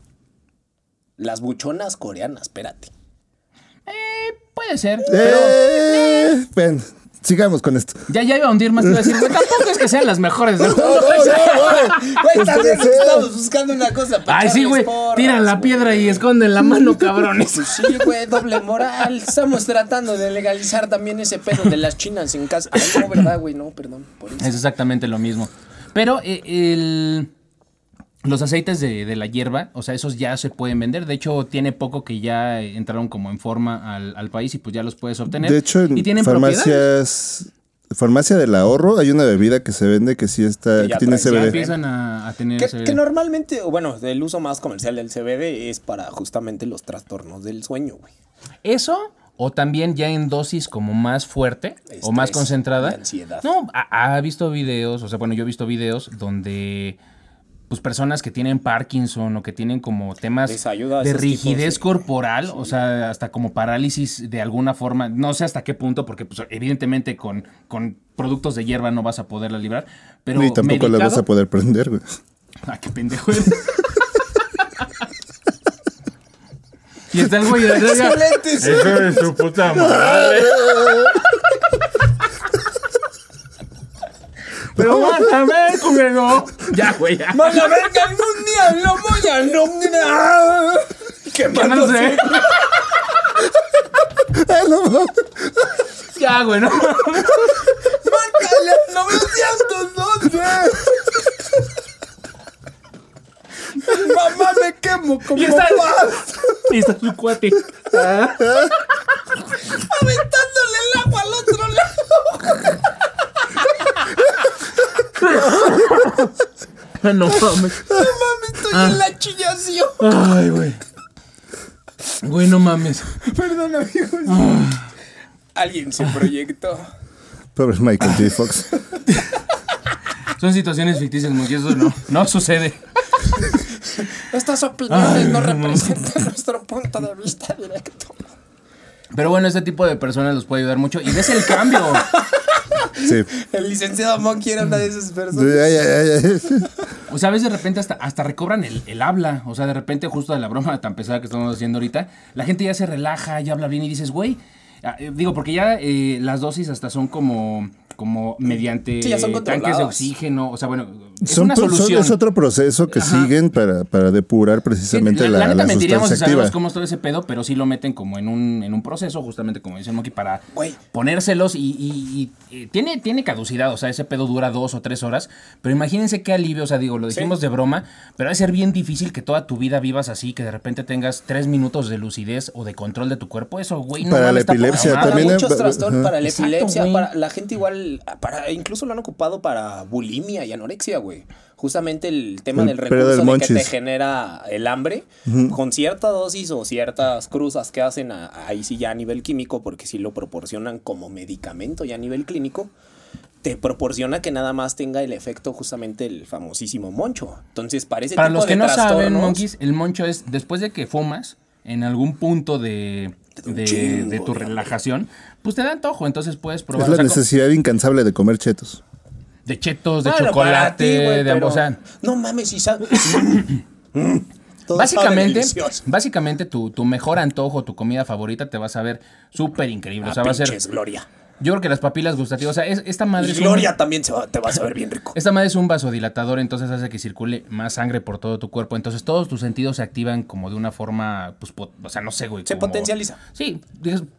Las buchonas coreanas, espérate. Puede ser. Eh, ven, sigamos con esto. Ya, ya iba a hundir más, iba a decir, güey, tampoco es que sean las mejores del (laughs) mundo. (laughs) Güey, también Espérese. estamos buscando una cosa para Ay, sí, güey, porras, tiran la güey. piedra y esconden la mano, cabrones. Pues sí, güey, doble moral. Estamos tratando de legalizar también ese pedo de las chinas en casa. Ay, no, ¿verdad, güey? No, perdón. Por eso. Es exactamente lo mismo. Pero eh, el- los aceites de, de la hierba, o sea, esos ya se pueden vender. De hecho, tiene poco que ya entraron como en forma al, al país y pues ya los puedes obtener. De hecho, en y tienen propiedades. farmacias. Farmacia del ahorro hay una bebida que se vende que sí está, Que que tiene trae, Ya CBD. empiezan a, a tener Que, normalmente, o bueno, el uso más comercial del CBD es para justamente los trastornos del sueño, güey. Eso, o también ya en dosis como más fuerte o más concentrada. ansiedad. No, ha, ha visto videos, o sea, bueno, yo he visto videos donde pues personas que tienen Parkinson o que tienen como temas ayuda de rigidez de- corporal, o sea, hasta como parálisis de alguna forma, no sé hasta qué punto, porque pues, evidentemente con, con productos de hierba no vas a poderla librar, pero Y tampoco la vas medicado- a poder prender, güey. (laughs) Ah, qué pendejo eres. (laughs) y está el güey de Excelente, sí. Hijo de su puta madre. (laughs) Pero mátame, culero. Ya, güey, ya. ¡Más la verga mundial! ¡Lo voy a nominar! ¿Qué Ya no sé. Ah. Ya, güey, no. ¡Márcale al 912! ¡Mamá, me quemo como Y está, paz! y está su cuate. Aventándole el agua al otro lado. Ah, No mames. No mames, estoy en la chillación. Ay, güey. Güey, no mames. Perdón, amigos. Alguien se proyectó. Pobre Michael J. Fox. Son situaciones ficticias. Eso no, no sucede. Estas opiniones no representan nuestro punto de vista directo. Pero bueno, este tipo de personas los puede ayudar mucho. Y ves el cambio. Sí. El licenciado Monkey era una de esas personas. O sea, a veces de repente hasta, hasta recobran el, el habla. O sea, de repente, justo de la broma tan pesada que estamos haciendo ahorita, la gente ya se relaja, ya habla bien y dices, güey. ah, eh, Digo, porque ya eh, las dosis hasta son como, como mediante Sí, ya son tanques de oxígeno. O sea, bueno, es Son una pro- son- solución. es otro proceso que Ajá. siguen para, para depurar Sí, precisamente la, la, la la si sustancia activa. cómo es todo ese pedo, pero sí lo meten como en un, en un proceso, justamente como dice Monkey, para ponérselos y, y- y, eh, tiene, tiene caducidad, o sea, ese pedo dura dos o tres horas, pero imagínense qué alivio, o sea, digo, lo dijimos de broma, pero va a ser bien difícil que toda tu vida vivas así, que de repente tengas tres minutos de lucidez o de control de tu cuerpo, eso, güey, no Para la está epilepsia. Para también, muchos eh, trastornos, para la epilepsia, para la gente igual, para incluso lo han ocupado para bulimia y anorexia, güey. Justamente el tema El del recurso del de que te genera el hambre, con cierta dosis o ciertas cruzas que hacen a- ahí sí ya a nivel químico, porque si lo proporcionan como medicamento ya a nivel clínico, te proporciona que nada más tenga el efecto justamente el famosísimo moncho. Entonces, para ese Para tipo los que de no saben, monkeys, el moncho es después de que fumas en algún punto de, de, chingo de tu relajación, pues te da antojo, entonces puedes probar. Es o la sea, necesidad incansable de comer chetos. de chetos, de Bueno, chocolate, ti, güey, de pero- o sea, No mames, (laughs) si sabe. Todo sabe básicamente, básicamente tu, tu mejor antojo, tu comida favorita te vas a ver súper increíble. O sea, va a ser. Gloria. Yo creo que las papilas gustativas, o sea, es- esta madre Y es un- Gloria también se va- te va a saber bien rico. Esta madre es un vasodilatador, entonces hace que circule más sangre por todo tu cuerpo. Entonces todos tus sentidos se activan como de una forma, pues, pot- o sea, no sé, güey. Se como- potencializa. Sí,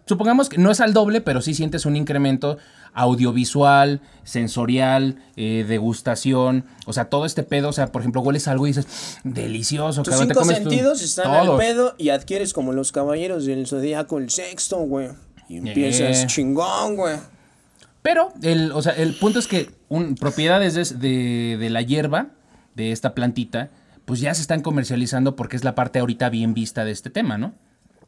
supongamos que no es al doble, pero sí sientes un incremento audiovisual, sensorial, eh, degustación. O sea, todo este pedo, o sea, por ejemplo, hueles algo y dices, delicioso. Tus cabrón, te cinco tu- sentidos están todos. al pedo y adquieres como los caballeros del zodiaco el sexto, güey. Y empiezas Yeah. chingón, güey. Pero, el, o sea, el punto es que un, propiedades de, de- de la hierba, de esta plantita, pues ya se están comercializando porque es la parte ahorita bien vista de este tema, ¿no?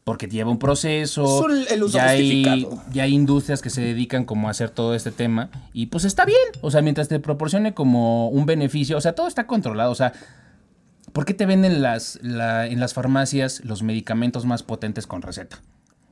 Porque lleva un proceso. Es un- el uso ya hay, ya hay industrias que se dedican como a hacer todo este tema. Y pues está bien. O sea, mientras te proporcione como un beneficio. O sea, todo está controlado. O sea, ¿por qué te venden las, la- en las farmacias los medicamentos más potentes con receta?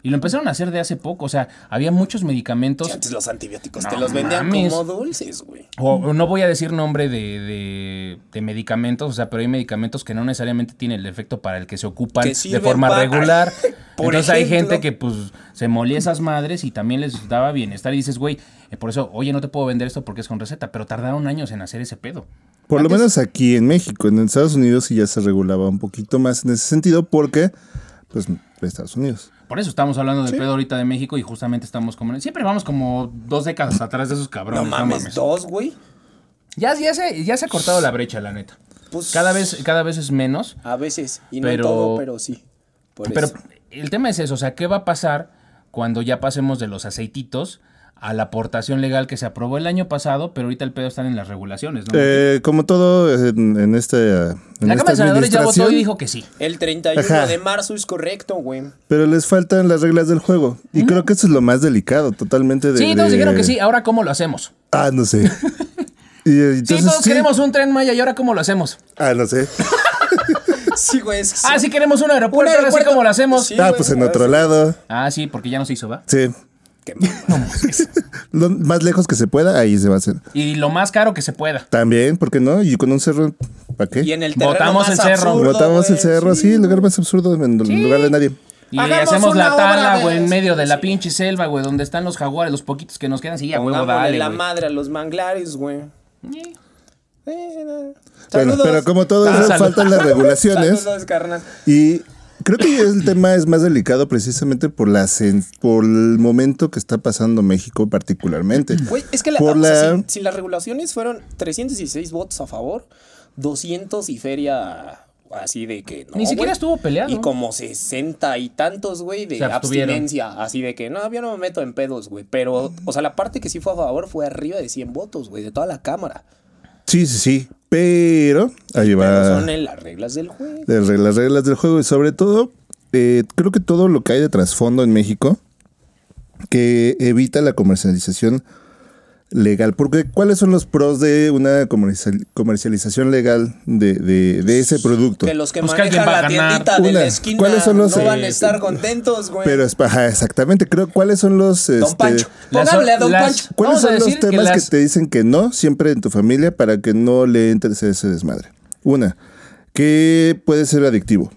Y lo empezaron a hacer de hace poco. O sea, había muchos medicamentos. Sí, antes los antibióticos No te los vendían mames. como dulces, güey. O o no voy a decir nombre de, de- de medicamentos, o sea, pero hay medicamentos que no necesariamente tienen el efecto para el que se ocupan Que de forma para- regular. (laughs) Por Entonces hay gente que pues se molía esas madres y también les daba bienestar y dices, güey, eh, por eso, oye, no te puedo vender esto porque es con receta, pero tardaron años en hacer ese pedo. Por lo menos aquí en México, en Estados Unidos sí ya se regulaba un poquito más en ese sentido porque, pues, Estados Unidos. Por eso estamos hablando del pedo ahorita de México y justamente estamos como... Siempre vamos como dos décadas atrás de esos No cabrones. mames, dos, güey. Ya, ya, se, ya se ha cortado la brecha, la neta. Pues Cada vez, cada vez es menos. A veces. Y no en Pero- todo, pero sí. Por Pero eso. el tema es eso, o sea, ¿qué va a pasar cuando ya pasemos de los aceititos a la aportación legal que se aprobó el año pasado, pero ahorita el pedo están en las regulaciones, ¿no? Eh, como todo en, en este, en la esta Cámara de Senadores ya votó y dijo que sí. El 31 Ajá. de marzo es correcto, güey. pero les faltan las reglas del juego. Y creo que eso es lo más delicado, totalmente de... Sí, todos de- dijeron que sí, ahora ¿cómo lo hacemos? Ah, no sé. (laughs) Y, eh, Sí, entonces, todos sí. queremos un tren Maya y ahora ¿cómo lo hacemos? Ah, no sé. (laughs) Sí, güey. Es Ah, sí queremos un Un aeropuerto, ahora sí. ¿cómo lo hacemos? Sí, ah, güey, pues en otro lado. Ah, sí, porque ya no se hizo, ¿va? Sí. Qué. (laughs) Lo más lejos que se pueda, ahí se va a hacer. Y lo más caro que se pueda. También, ¿por qué no? Y con un cerro, ¿para qué? Y en el más el cerro. absurdo, Botamos el cerro, sí, el lugar más absurdo, en lugar de nadie. Y Hagamos hacemos la tala, güey, en medio de la sí. pinche selva, güey, donde están los jaguares, los poquitos que nos quedan. Sí, a huevo, dale, la madre a los manglares, güey. Sí. Eh, no. Bueno, pero como todo eso, faltan las (laughs) regulaciones. Saludos, carnal. Y creo que el tema es más delicado precisamente por la por el momento que está pasando México particularmente. Güey, es que la, por o sea, la- si, si las regulaciones fueron 316 votos a favor, 200 y feria así de que no. Ni siquiera estuvo peleado. Y como 60 y tantos, güey, de abstinencia. Así de que no, yo no me meto en pedos, güey. Pero, o sea, la parte que sí fue a favor fue arriba de 100 votos, güey, de toda la Cámara. Sí, sí, sí. Pero ahí Pero va son en las reglas del juego. las reglas, las reglas del juego y sobre todo, eh, creo que todo lo que hay de trasfondo en México que evita la comercialización legal. Porque ¿cuáles son los pros de una comercial- comercialización legal de, de- de ese producto? Que los que Pues manejan la ganar. tiendita de Una, la esquina ¿cuáles son los, no eh, van a estar contentos, güey. Pero es ajá, exactamente, creo cuáles son los Don este, Pancho. Póngale a Don las- Pancho. ¿Cuáles son los que temas que, te dicen que no siempre en tu familia para que no le entres a ese desmadre? Una, que puede ser adictivo.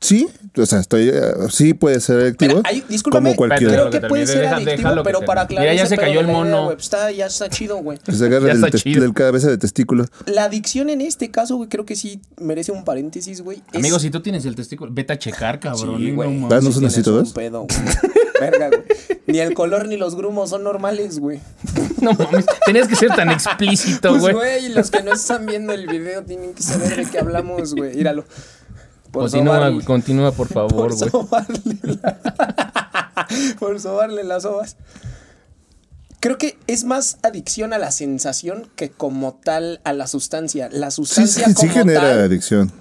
Sí, o sea, estoy, eh, sí puede ser adictivo. Mira, hay- discúlpame, como cualquier. creo que que puede ser deja- adictivo, déjalo pero para aclarar Mira, ya se cayó el idea, mono. güey, pues está, ya está chido, güey. que se agarra Ya del, está tes- chido. del cabeza de testículo. La adicción en este caso, güey, creo que sí merece un paréntesis, güey. Es- Amigo, si tú tienes el testículo, vete a checar, cabrón. Sí, no güey. ¿no sí son así tienes todos? un pedo. (laughs) Verga, güey. Ni el color ni los grumos son normales, güey. (laughs) No mames, tenías que ser tan explícito, Pues, güey. güey, los que no están viendo el video tienen que saber de qué hablamos, güey. Míralo. Por continúa, sobarle- continúa, por (laughs) favor, por güey. sobarle, la- (laughs) por sobarle las ovas. Creo que es más adicción a la sensación que como tal a la sustancia. La Sí, sustancia sí, sí como genera tal. adicción.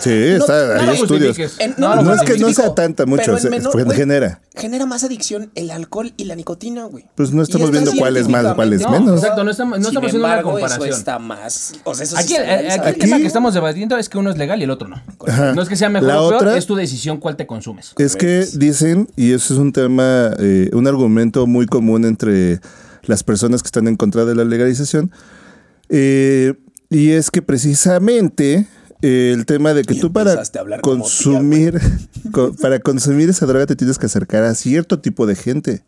Sí, no está, hay lo estudios. No, no, No no, es que no sea tanta mucho, pero en se- menor, genera. Genera más adicción el alcohol y la nicotina, güey. Pues no estamos viendo cuál es más, cuál es menos. Exacto, no estamos- no estamos haciendo una comparación. Eso está más. O sea, eso sí Aquí, está aquí Aquí- que estamos debatiendo es que uno es legal y el otro no. Ajá. No es que sea mejor La o peor, otra- es tu decisión cuál te consumes. Es que dicen, y eso es un tema, eh, un argumento muy común entre las personas que están en contra de la legalización, eh, y es que precisamente el tema de que Y tú para tía, consumir, (laughs) co- para consumir esa droga te tienes que acercar a cierto tipo de gente.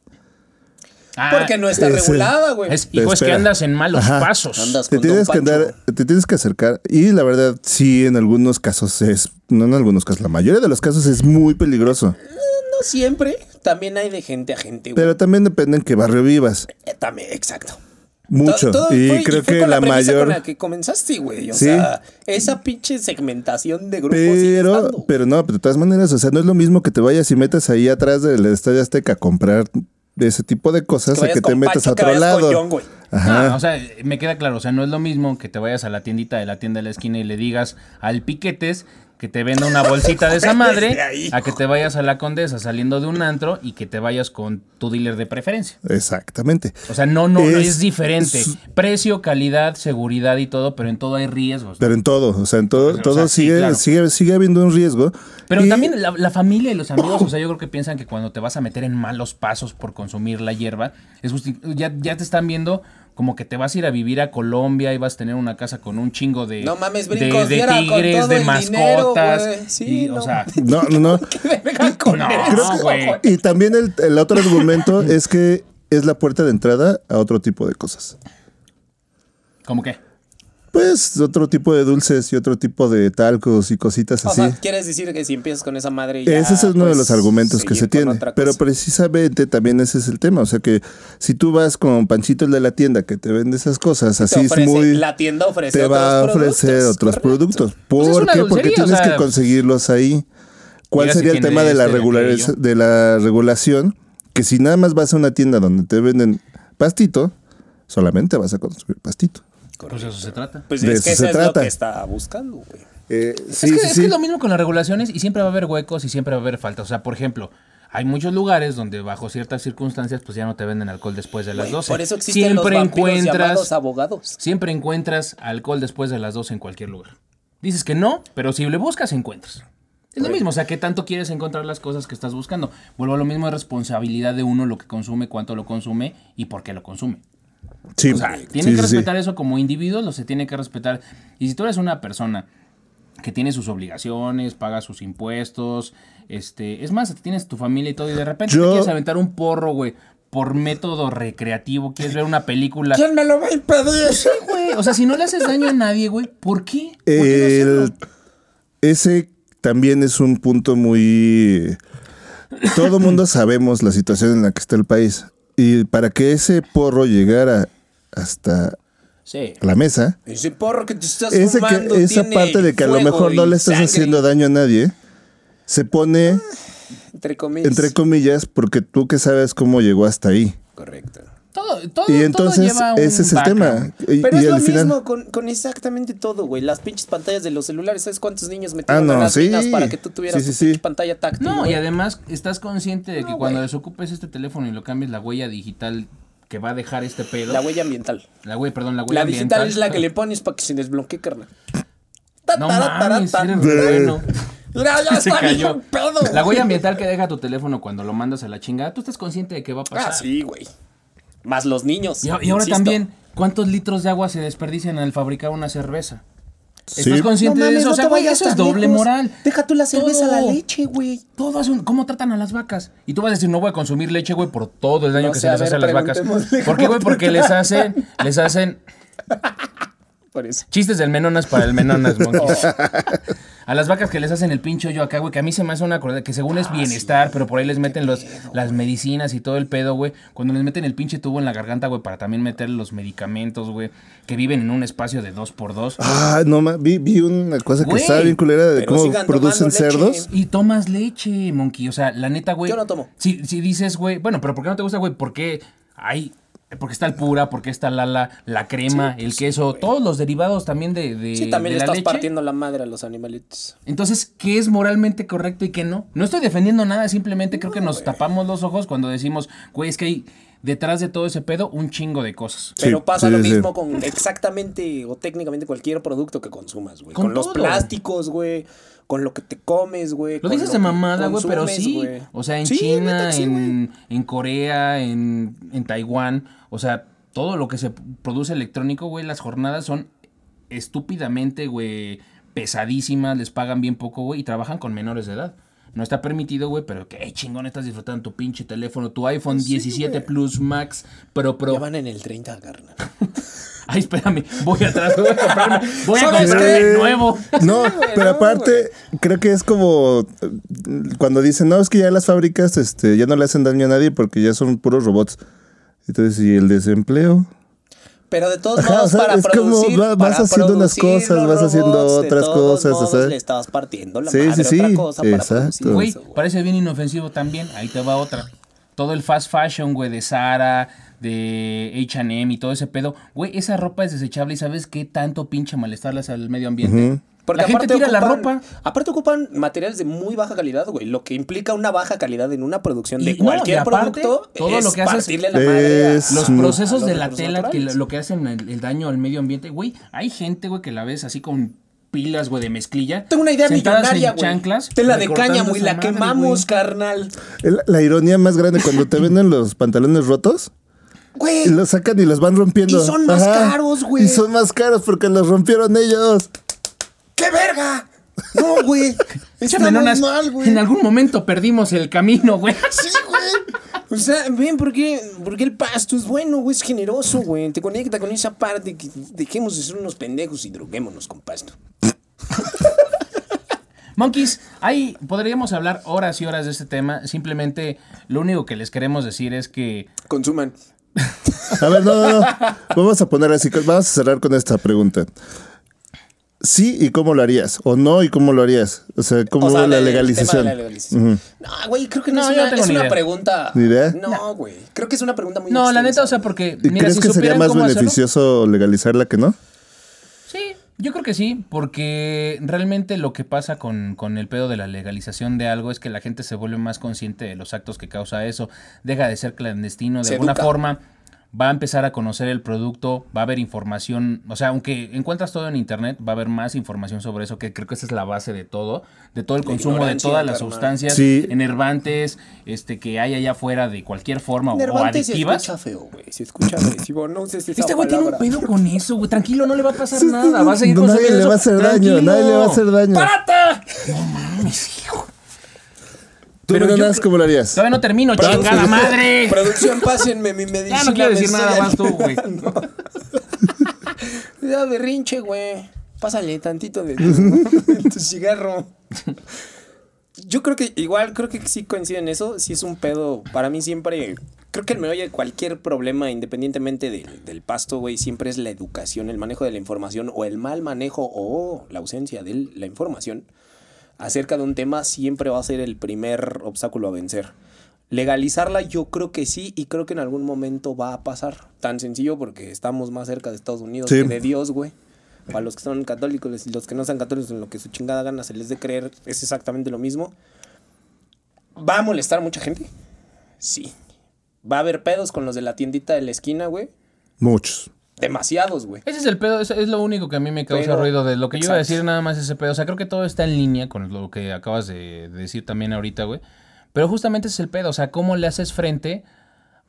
Ah, Porque no está ese- regulada, güey. es, hijo, es que andas en malos Ajá. pasos. Andas Te tienes que andar, te tienes que acercar, y la verdad, sí, en algunos casos es, no en algunos casos, la mayoría de los casos es muy peligroso. No siempre. También hay de gente a gente, güey. Pero también depende en qué barrio vivas. Eh, También, exacto. Mucho. Todo- todo y fue- creo fue que con la, mayor. Con la que comenzaste, güey. O Sí. sea, esa pinche segmentación de grupos. Pero, pero no, pero de todas maneras, o sea, no es lo mismo que te vayas y metas ahí atrás del Estadio Azteca a comprar ese tipo de cosas Que a que te metas a que otro lado. John. Ajá. No, o sea, me queda claro, o sea, no es lo mismo que te vayas a la tiendita de la tienda de la esquina y le digas al piquetes que te venda una bolsita de esa (laughs) madre ahí. a que te vayas a la condesa saliendo de un antro y que te vayas con tu dealer de preferencia. Exactamente. O sea, no, no, no Es- diferente. es- Precio, calidad, seguridad y todo, pero en todo hay riesgos. Pero en todo, o sea, en todo, O sea, todo sigue, claro. sigue, sigue habiendo un riesgo. Pero Y- también la, la familia y los amigos, (coughs) o sea, yo creo que piensan que cuando te vas a meter en malos pasos por consumir la hierba, es justi- ya, ya te están viendo como que te vas a ir a vivir a Colombia y vas a tener una casa con un chingo de, No mames, de, brincos, de tigres, todo de mascotas. dinero. Sí, y, no O sea, No, no, (laughs) (laughs) con. Y también el, el otro argumento (laughs) es que es la puerta de entrada a otro tipo de cosas. ¿cómo qué? Pues otro tipo de dulces y otro tipo de talcos y cositas O así. sea, quieres decir que si empiezas con esa madre ya, Ese es uno de pues, los argumentos que se tiene. Pero precisamente también ese es el tema. O sea que si tú vas con Panchito el de la tienda que te vende esas cosas, así es muy. La tienda ofrece Te va a ofrecer productos, otros correcto. productos. ¿Por Pues qué? Porque tienes o sea, que conseguirlos ahí. ¿Cuál sería el tema de la, este, de la regulación? Que si nada más vas a una tienda donde te venden pastito, solamente vas a consumir pastito. Pues eso se trata. Pues De es que eso se es lo trata. que está buscando, güey. Eh, sí, es, que, sí, es sí. que es lo mismo con las regulaciones y siempre va a haber huecos y siempre va a haber faltas. O sea, por ejemplo, hay muchos lugares donde bajo ciertas circunstancias pues ya no te venden alcohol después de las Güey, 12. Por eso existen siempre los encuentras abogados. siempre encuentras alcohol después de las 12 en cualquier lugar. Dices que no, pero si le buscas encuentras. Es lo mismo, o sea, ¿qué tanto quieres encontrar las cosas que estás buscando? Vuelvo a lo mismo, es responsabilidad de uno lo que consume, cuánto lo consume y por qué lo consume. Sí, O sea, sí, tienen que sí. respetar eso como individuos, lo se tiene que respetar. Y si tú eres una persona que tiene sus obligaciones, paga sus impuestos, este, es más, tienes tu familia y todo, y de repente Yo- te quieres aventar un porro, güey, por método recreativo, quieres ver una película. ¿Quién me lo va a impedir? Sí, güey. O sea, si no le haces daño a nadie, güey, ¿por qué? ¿Por qué no El- ese también es un punto muy... Todo mundo sabemos la situación en la que está el país. Y para que ese porro llegara hasta Sí. la mesa, Ese porro que te estás ese fumando que, esa tiene parte de que a lo mejor no le estás sangre, haciendo daño a nadie, se pone Entre comillas. entre comillas porque tú que sabes cómo llegó hasta ahí. Correcto. Todo, todo, Y todo entonces lleva un ese es el tema. Y, Pero y es lo final... mismo con, con exactamente todo, güey. Las pinches pantallas de los celulares. ¿Sabes cuántos niños metieron Ah, no, a las sí. minas para que tú tuvieras Sí, sí, tu pantalla táctil? No, güey? y además estás consciente de que No, cuando güey. desocupes este teléfono y lo cambies la huella digital que va a dejar este pedo. La huella ambiental. La huella, perdón, la huella La digital ambiental. es la que le pones para que se desbloquee, carnal. No mames, eres bueno. Mira, ya (laughs) Se cayó. pedo. La huella ambiental que deja tu teléfono cuando lo mandas a la chingada, tú estás consciente de que va a pasar. Ah, sí, güey. Más los niños. Y, y ahora también, ¿cuántos litros de agua se desperdician al fabricar una cerveza? Sí. ¿Estás consciente No de mames, eso? no o sea, güey, eso es doble lejos. moral. Deja tú la cerveza, Todo. la leche, güey. Todo es un- ¿Cómo tratan a las vacas? Y tú vas a decir, no voy a consumir leche, güey, por todo el daño No que sé, se les a hace a las vacas. (laughs) ¿Por qué, güey? Porque les hacen, les hacen Chistes del Menonas para el Menonas, (laughs) monkeys. A las vacas que les hacen el pincho yo acá, güey, que a mí se me hace una cosa que según Ah, es bienestar, pero por ahí les meten los, las medicinas y todo el pedo, güey. Cuando les meten el pinche tubo en la garganta, güey, para también meter los medicamentos, güey, que viven en un espacio de dos por dos. Ah, no, ma- vi, vi una cosa que estaba bien culera de cómo producen cerdos. Y tomas leche, monkey. O sea, la neta, güey. Yo no tomo. Si, si dices, güey, bueno, pero ¿por qué no te gusta, güey? Porque hay. Porque está el pura, porque está Lala, la crema, el queso, todos los derivados también de, de, Sí, también de le la estás leche. partiendo la madre a los animalitos. Entonces, ¿qué es moralmente correcto y qué no? No estoy defendiendo nada, simplemente creo que nos tapamos los ojos cuando decimos, güey, es que hay detrás de todo ese pedo un chingo de cosas. Pero pasa sí, lo sí. mismo con exactamente o técnicamente cualquier producto que consumas, güey. Con Con, los plásticos, güey. Con lo que te comes, güey. Lo dices de que mamada, güey, pero sí. O sea, en Sí, China, sí, en, en Corea, en, en Taiwán, o sea, todo lo que se produce electrónico, güey, las jornadas son estúpidamente, güey, pesadísimas, les pagan bien poco, güey, y trabajan con menores de edad. No está permitido, güey, pero qué chingón estás disfrutando tu pinche teléfono, tu iPhone 17 Plus Max Pro Pro. Ya van en el 30, carnal. (laughs) Ay, espérame, voy atrás, voy a comprarme, voy a ¿Sabes comprarme el nuevo. (laughs) No, pero aparte, creo que es como eh, cuando dicen, no, es que ya las fábricas este, ya no le hacen daño a nadie porque ya son puros robots. Entonces, ¿y el desempleo? Pero de todos Ajá, modos, o sea, para es como producir, va- vas para haciendo unas cosas, vas haciendo otras cosas, o modos sea. le estabas partiendo la Sí, madre sí, otra sí, cosa para exacto. Güey, parece bien inofensivo también. Ahí te va otra. Todo el fast fashion, güey, de Zara, de H&M y todo ese pedo. Güey, esa ropa es desechable y ¿sabes qué tanto pinche malestar le hace al medio ambiente? Porque la gente aparte tira la ocupan- ropa. Aparte ocupan materiales de muy baja calidad, güey. Lo que implica una baja calidad en una producción de Y cualquier aparte, producto todo es lo que haces la madre a- Los procesos a de la tela, que naturales. lo, lo que hacen el, el daño al medio ambiente. Güey, hay gente, güey, que la ves así con pilas, güey, de mezclilla. Tengo una idea millonaria, güey. chanclas. Tela de caña, güey. La madre, quemamos, carnal. La ironía más grande cuando te venden los pantalones rotos Güey. y los sacan y los van rompiendo. Y son más caros, güey. Y son más caros porque los rompieron ellos. ¡Qué verga! No, güey. (laughs) Pinche Estamos menonas, mal, güey. en algún momento perdimos el camino, güey. (laughs) Sí, güey. O sea, ven, porque, porque el pasto es bueno, güey, es generoso, güey. Te conecta con esa parte que dejemos de ser unos pendejos y droguémonos con pasto. (laughs) Monkeys, ahí podríamos hablar horas y horas de este tema. Simplemente lo único que les queremos decir es que Consuman. A ver, no, no, no. Vamos a poner así, vamos a cerrar con esta pregunta. Sí y cómo lo harías, o no y cómo lo harías. O sea, cómo O sea, la legalización. tema de la legalización. No, güey, creo que no, No, es una, tengo es ni una idea. pregunta. ¿Ni idea? No, güey. Creo que es una pregunta muy No, la neta, o sea, porque ¿Y mira, crees si que sería más hacerlo- beneficioso legalizarla que no? Sí, yo creo que sí, porque realmente lo que pasa con, con el pedo de la legalización de algo es que la gente se vuelve más consciente de los actos que causa eso, deja de ser clandestino, de Se alguna educa. forma va a empezar a conocer el producto, va a haber información, o sea, aunque encuentras todo en internet, va a haber más información sobre eso, que creo que esa es la base de todo, de todo el La consumo de todas las carnal. sustancias Sí. enervantes este, que hay allá afuera de cualquier forma o- o Nervante se adictivas. escucha feo, güey. Se escucha (clears throat) agresivo. No sé si Este güey tiene un pedo con eso, güey. Tranquilo, no le va a pasar nada. Va a seguir No, nadie consumiendo le va a hacer daño, nadie le va a hacer daño. ¡Párate! No mames, hijo. ¿Tú, Pero yo cómo lo harías? Todavía no termino, chingada madre. (laughs) Producción, pásenme mi medicina. Ya no quiero me decir nada más tú, güey. (laughs) aliviando. (laughs) Ya berrinche, güey. Pásale tantito de tu, tu cigarro. Yo creo que igual, creo que sí coincide en eso. Sí es un pedo. Para mí siempre. Creo que el meollo de cualquier problema, independientemente del, del pasto, güey, siempre es la educación, el manejo de la información o el mal manejo o la ausencia de la información acerca de un tema siempre va a ser el primer obstáculo a vencer. Legalizarla yo creo que sí y creo que en algún momento va a pasar. Tan sencillo porque estamos más cerca de Estados Unidos Sí. que de Dios, güey. Para los que son católicos y los que no sean católicos, en lo que su chingada gana se les de creer es exactamente lo mismo. ¿Va a molestar a mucha gente? Sí. ¿Va a haber pedos con los de la tiendita de la esquina, güey? Muchos. Demasiados, güey. Ese es el pedo, es, es lo único que a mí me causa Pero- ruido de lo que yo iba a decir nada más ese pedo. O sea, creo que todo está en línea con lo que acabas de, de decir también ahorita, güey. Pero justamente ese es el pedo, o sea, cómo le haces frente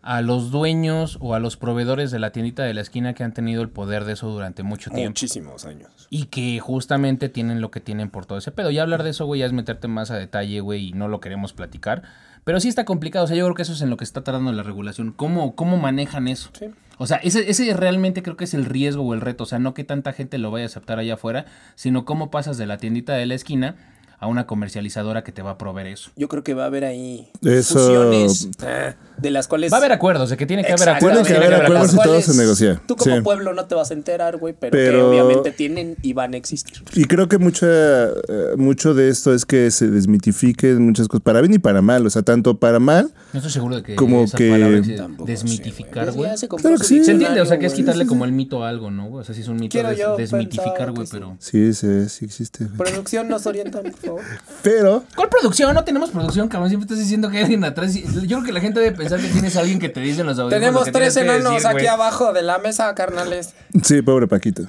a los dueños o a los proveedores de la tiendita de la esquina que han tenido el poder de eso durante mucho tiempo. Muchísimos años. Y que justamente tienen lo que tienen por todo ese pedo. Ya hablar de eso, güey, ya es meterte más a detalle, güey, y no lo queremos platicar. Pero sí está complicado. O sea, yo creo que eso es en lo que está tardando la regulación. ¿Cómo, cómo manejan eso? Sí. O sea, ese, ese realmente creo que es el riesgo o el reto. O sea, no que tanta gente lo vaya a aceptar allá afuera, sino cómo pasas de la tiendita de la esquina a una comercializadora que te va a proveer eso. Yo creo que va a haber ahí Eso- fusiones ah, de las cuales Va a haber acuerdos, de que tiene que haber acuerdos. Tiene que haber acuerdos y todo se negocia. Tú como Sí. pueblo no te vas a enterar, güey, pero, que obviamente tienen y van a existir. Y creo que mucha, eh, mucho de esto es que se desmitifiquen muchas cosas, para bien y para mal. O sea, tanto para mal, No estoy seguro de que Como esa que- palabra. Tampoco desmitificar, sé, güey. Compró Claro que sí. Se entiende, o sea, que es quitarle como el mito a algo, ¿no? güey? O sea, sí es un mito des- desmitificar, güey, pero... sí, sí, sí existe. Producción nos orientan, por favor. Pero, ¿Cuál producción? No tenemos producción, cabrón. Siempre estás diciendo que hay alguien atrás. Yo creo que la gente debe pensar que tienes a alguien que te dice en los audífonos. Tenemos tres enanos decir, aquí abajo de la mesa, carnales. sí, pobre Paquito.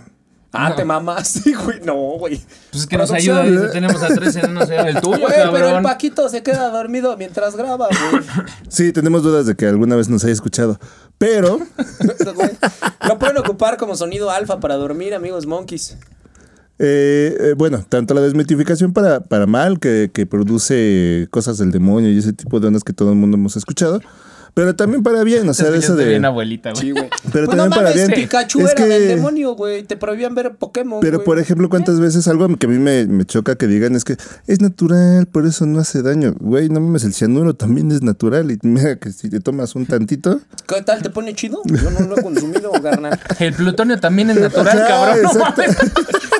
Ah, te mamas. (laughs) Sí, güey. No, güey. Pues es que nos ayuda. dice, Tenemos a tres enanos. El tuyo, Güey, pero el. Paquito se queda dormido mientras graba, güey. (laughs) Sí, tenemos dudas de que alguna vez nos haya escuchado. Pero, (laughs) Lo pueden ocupar como sonido alfa para dormir, amigos monkeys. Eh, eh, bueno, tanto la desmitificación para, para mal, que, que produce cosas del demonio y ese tipo de ondas que todo el mundo hemos escuchado, pero también para bien, o (laughs) sea, de eso de... bien abuelita, güey. Sí, güey. (laughs) Pero Pues también no para bien. Pikachu Es era que- del demonio, güey. Te prohibían ver Pokémon. Pero, güey. por ejemplo, ¿cuántas veces algo que a mí me, me choca que digan es que es natural, por eso no hace daño? Güey, no mames, el cianuro también es natural. Y mira que si te tomas un tantito. ¿Qué tal? ¿Te pone chido? Yo no lo he consumido, (laughs) carnal. El plutonio también es natural, cabrón. no exacto. mames.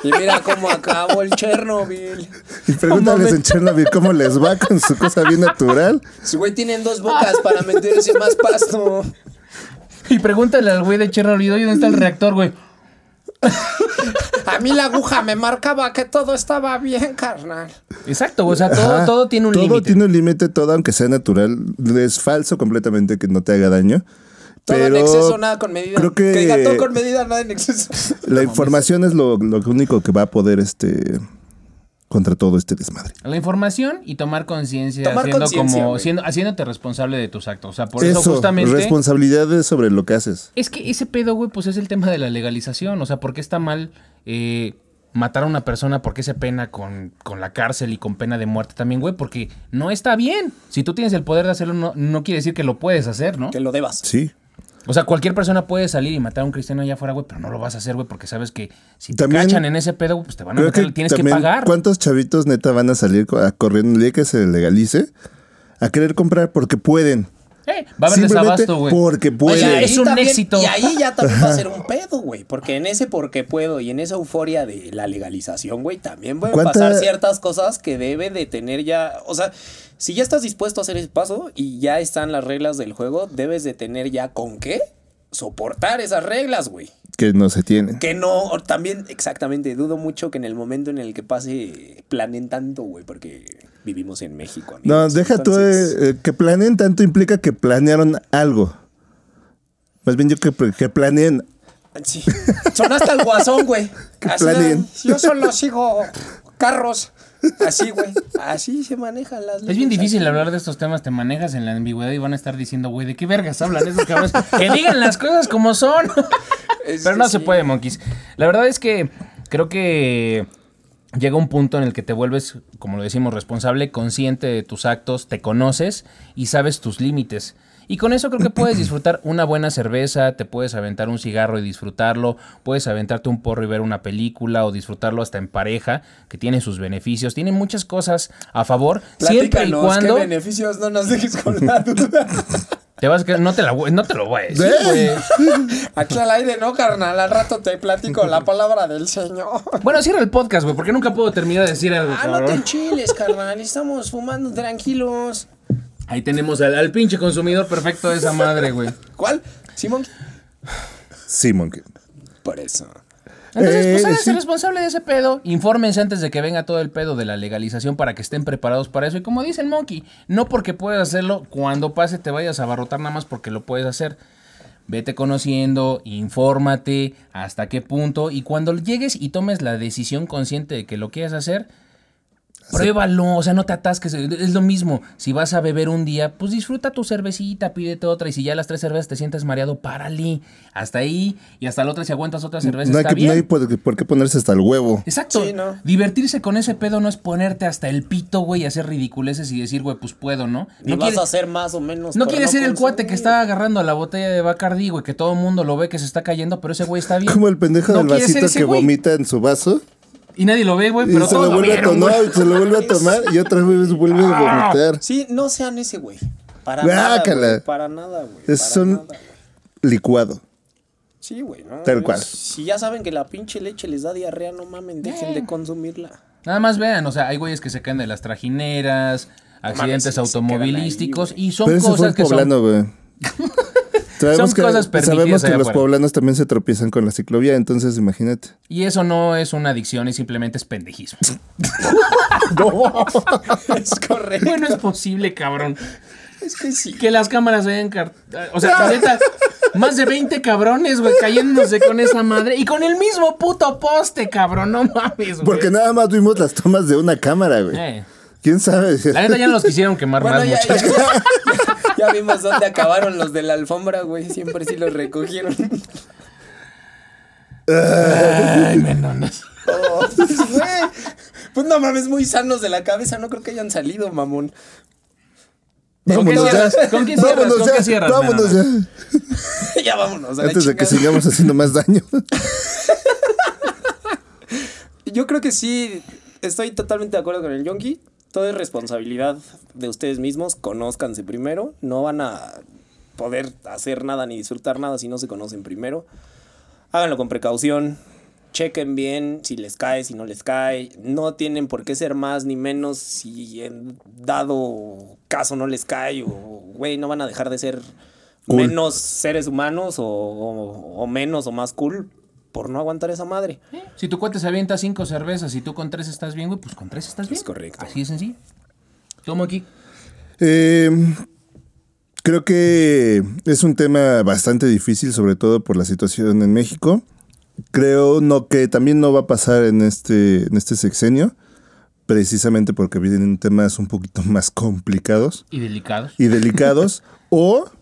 Y mira cómo acabó el Chernobyl. Y pregúntales en Chernobyl cómo les va con su cosa bien natural. Si, güey, tienen dos bocas para (laughs) más pasto. Y pregúntale al güey de Chernobyl, ¿dónde está el reactor, güey? A mí la aguja me marcaba que todo estaba bien, carnal. Exacto, o sea, todo, Ajá. todo tiene un Todo límite. tiene un límite, todo, aunque sea natural. Es falso completamente que no te haga daño. Todo pero en exceso, nada con medida. creo que- diga todo con medida, nada en exceso. La información es lo, lo único que va a poder este contra todo este desmadre. La información y tomar conciencia, Tomar haciendo conciencia, como siendo, haciéndote responsable de tus actos. O sea, por eso, Eso, justamente. responsabilidades sobre lo que haces. Es que ese pedo, güey, pues es el tema de la legalización. O sea, ¿por qué está mal eh, matar a una persona? ¿Por qué se pena con, con la cárcel y con pena de muerte también, güey? Porque no está bien. Si tú tienes el poder de hacerlo, no, no quiere decir que lo puedes hacer, ¿no? Que lo debas. Sí. O sea, cualquier persona puede salir y matar a un cristiano allá afuera, güey, pero no lo vas a hacer, güey, porque sabes que si te También- cachan en ese pedo, güey, pues te van a meter, que tienes que pagar. ¿Cuántos chavitos neta van a salir a corriendo el día que se legalice a querer comprar porque pueden? Eh, va a haber desabasto, güey. porque pueden. Oye, es un también- éxito. Y ahí ya también va a ser (laughs) un pedo, güey. Porque en ese porque puedo y en esa euforia de la legalización, güey, también pueden ¿Cuánta- pasar ciertas cosas que debe de tener ya. O sea, si ya estás dispuesto a hacer ese paso y ya están las reglas del juego, debes de tener ya con qué soportar esas reglas, güey. que no se tienen. Que no, también, exactamente, dudo mucho que en el momento en el que pase planeen tanto, güey, porque vivimos en México. No, deja tú Entonces, eh, eh, que planeen tanto implica que planearon algo. Más bien yo que, que planeen. Sí. Sonaste al guasón, güey. (laughs) Yo solo sigo carros. Así, güey. Así se manejan las Es bien leyes, difícil hablar de estos temas, te manejas en la ambigüedad y van a estar diciendo, güey, ¿de qué vergas hablan esos cabrones? (laughs) que digan las cosas como son. Es Pero no se puede, monkeys. La verdad es que creo que llega un punto en el que te vuelves, como lo decimos, responsable, consciente de tus actos, te conoces y sabes tus límites. Y con eso creo que puedes (clears throat) disfrutar una buena cerveza, te puedes aventar un cigarro y disfrutarlo, puedes aventarte un porro y ver una película o disfrutarlo hasta en pareja, que tiene sus beneficios, tiene muchas cosas a favor, siempre y cuando ¿Qué beneficios? No nos dejes con la duda. te vas a quedar- no te la no te lo voy a decir, güey. Aquí al aire, no, carnal. Al rato te platico la palabra del Señor. Bueno, cierra el podcast, güey, porque nunca puedo terminar de decir algo, Ah, no te cabrón. enchiles, carnal. Estamos fumando tranquilos. Ahí tenemos al, al pinche consumidor perfecto de esa madre, güey. ¿Cuál? ¿Simón? Sí, Monkey. Por eso. Entonces, pues Eh, háganse sí. responsable de ese pedo. Infórmense antes de que venga todo el pedo de la legalización para que estén preparados para eso. Y como dice el Monkey, no porque puedas hacerlo, cuando pase te vayas a abarrotar nada más porque lo puedes hacer. Vete conociendo, infórmate hasta qué punto. Y cuando llegues y tomes la decisión consciente de que lo quieres hacer, pruébalo. O sea, no te atasques. Es lo mismo. Si vas a beber un día, pues disfruta tu cervecita, pídete otra. Y si ya a las tres cervezas te sientes mareado, párale. Hasta ahí. Y hasta la otra, si aguantas otra cerveza, No hay, está que- no hay por, por qué ponerse hasta el huevo. Exacto. Sí, ¿no? Divertirse con ese pedo no es ponerte hasta el pito, güey, y hacer ridiculeces y decir, güey, pues puedo, ¿no? Ni No vas quiere, a hacer más o menos. no por quiere ser el cuate que está agarrando la botella de Bacardi, güey, que todo el mundo lo ve que se está cayendo, pero ese güey está bien. Como el pendejo No del vasito ese que güey. vomita en su vaso Y nadie lo ve, güey, pero se lo lo vuelve a tomar, se lo vuelve a tomar y otra vez vuelve a (laughs) vomitar. Sí, no sean ese güey. Para nada. güey, Para nada, güey. Es para un- nada. Licuado. Sí, güey, ¿no? Tal cual. Si ya saben que la pinche leche les da diarrea, no mamen, dejen de consumirla. Nada más vean, o sea, hay güeyes que se caen de las trajineras, accidentes automovilísticos, ahí, y son Pero ese fue cosas el que son... poblano. (laughs) Sabemos Son que, cosas permitidas sabemos que allá los afuera. poblanos también se tropiezan con la ciclovía, entonces imagínate. Y eso no es una adicción, es simplemente es pendejismo. (laughs) (laughs) es correcto. bueno, es posible, cabrón. Es que sí. Que las cámaras vean... car- O sea, neta, más de 20 cabrones, güey, cayéndose con esa madre. Y con el mismo puto poste, cabrón, no mames, güey. Porque nada más vimos las tomas de una cámara, güey. Eh, ¿Quién sabe? la neta ya no los quisieron quemar Bueno, más, ya, muchachos. ya, (laughs) ya vimos dónde acabaron los de la alfombra, güey. Siempre sí los recogieron. Ay, menonas. Oh, pues. Pues no mames, muy sanos de la cabeza. No creo que hayan salido, mamón. ¿Con qué Vámonos ya. ¿Con cierras? Vámonos ¿Con ya. cierras, Vámonos ya. (laughs) ya vámonos. A Antes de que sigamos haciendo más daño. (laughs) Yo creo que sí, estoy totalmente de acuerdo con el Yonki. Todo es responsabilidad de ustedes mismos. Conózcanse primero. No van a poder hacer nada ni disfrutar nada si no se conocen primero. Háganlo con precaución. Chequen bien si les cae, si no les cae. No tienen por qué ser más ni menos si en dado caso no les cae. O, güey, no van a dejar de ser Cool. menos seres humanos o, o- o menos o más cool por no aguantar esa madre. Si tu cuate se avienta cinco cervezas y tú con tres estás bien, güey, pues con tres estás bien. Es correcto. Así de sencillo. Tomo aquí. Eh, creo que es un tema bastante difícil, sobre todo por la situación en México. Creo no que también no va a pasar en este, en este sexenio, precisamente porque vienen temas un poquito (laughs) más complicados Y delicados. y delicados. o, (laughs)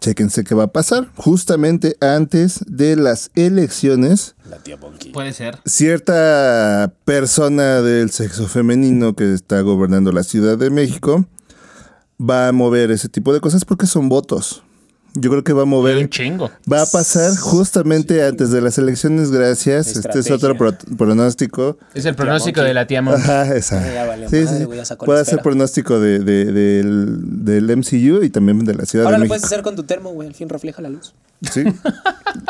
chéquense qué va a pasar, justamente antes de las elecciones La tía Bonky. Puede ser. cierta persona del sexo femenino que está gobernando la Ciudad de México va a mover ese tipo de cosas porque son votos. Yo creo que va a Un mover, chingo. va a pasar justamente antes de las elecciones, gracias. Este es otro pro- pronóstico. Es el pronóstico de la tía Mon. Ajá, esa. Ya Sí, madre, sí. Puede ser pronóstico de, de- del, del MCU y también de la Ciudad Ahora de lo México. puedes hacer con tu termo, güey. Al fin refleja la luz. Sí.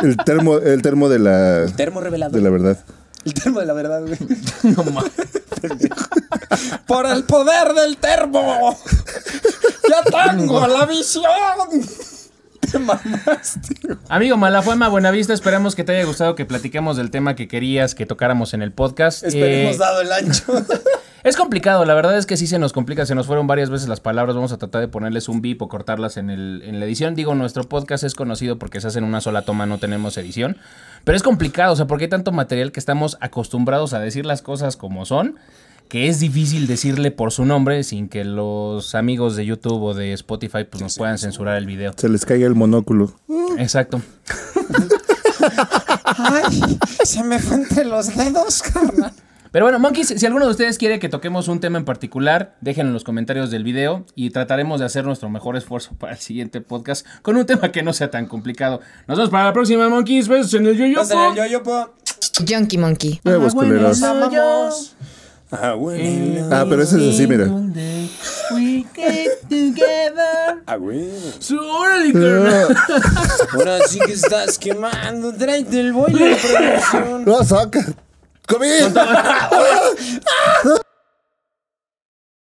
El termo, el termo de la, Termo revelador. de la verdad. El termo de la verdad, güey. (laughs) No mames. ¡Por el poder del termo! ¡Ya tengo la visión! (laughs) Te mamaste. Amigo Malafama, Buenavista, esperamos que te haya gustado que platiquemos del tema que querías que tocáramos en el podcast. Esperemos Eh, dado el ancho. (laughs) Es complicado, la verdad es que sí se nos complica, se nos fueron varias veces las palabras, vamos a tratar de ponerles un bip o cortarlas en, el, en la edición. Digo, nuestro podcast es conocido porque se hace en una sola toma, no tenemos edición, pero es complicado, o sea, porque hay tanto material que estamos acostumbrados a decir las cosas como son, que es difícil decirle por su nombre sin que los amigos de YouTube o de Spotify pues nos puedan censurar el video. Se les caiga el monóculo. Exacto. Ay, se me fue entre los dedos, carnal. Pero bueno, monkeys, si alguno de ustedes quiere que toquemos un tema en particular, déjenlo en los comentarios del video y trataremos de hacer nuestro mejor esfuerzo (laughs) para el siguiente podcast con un tema que no sea tan complicado. Nos vemos para la próxima, monkeys. Besos en el yo Pásale el yoyopo. Junkie Monkey. Huevos culeros. Amamos. Abuelo. Ah, pero ese es así, mira. We get together. Abuelo. So, órale, carnal. Ahora sí que estás quemando. Tráete el boiler de producción. No, saca. ¡Comí!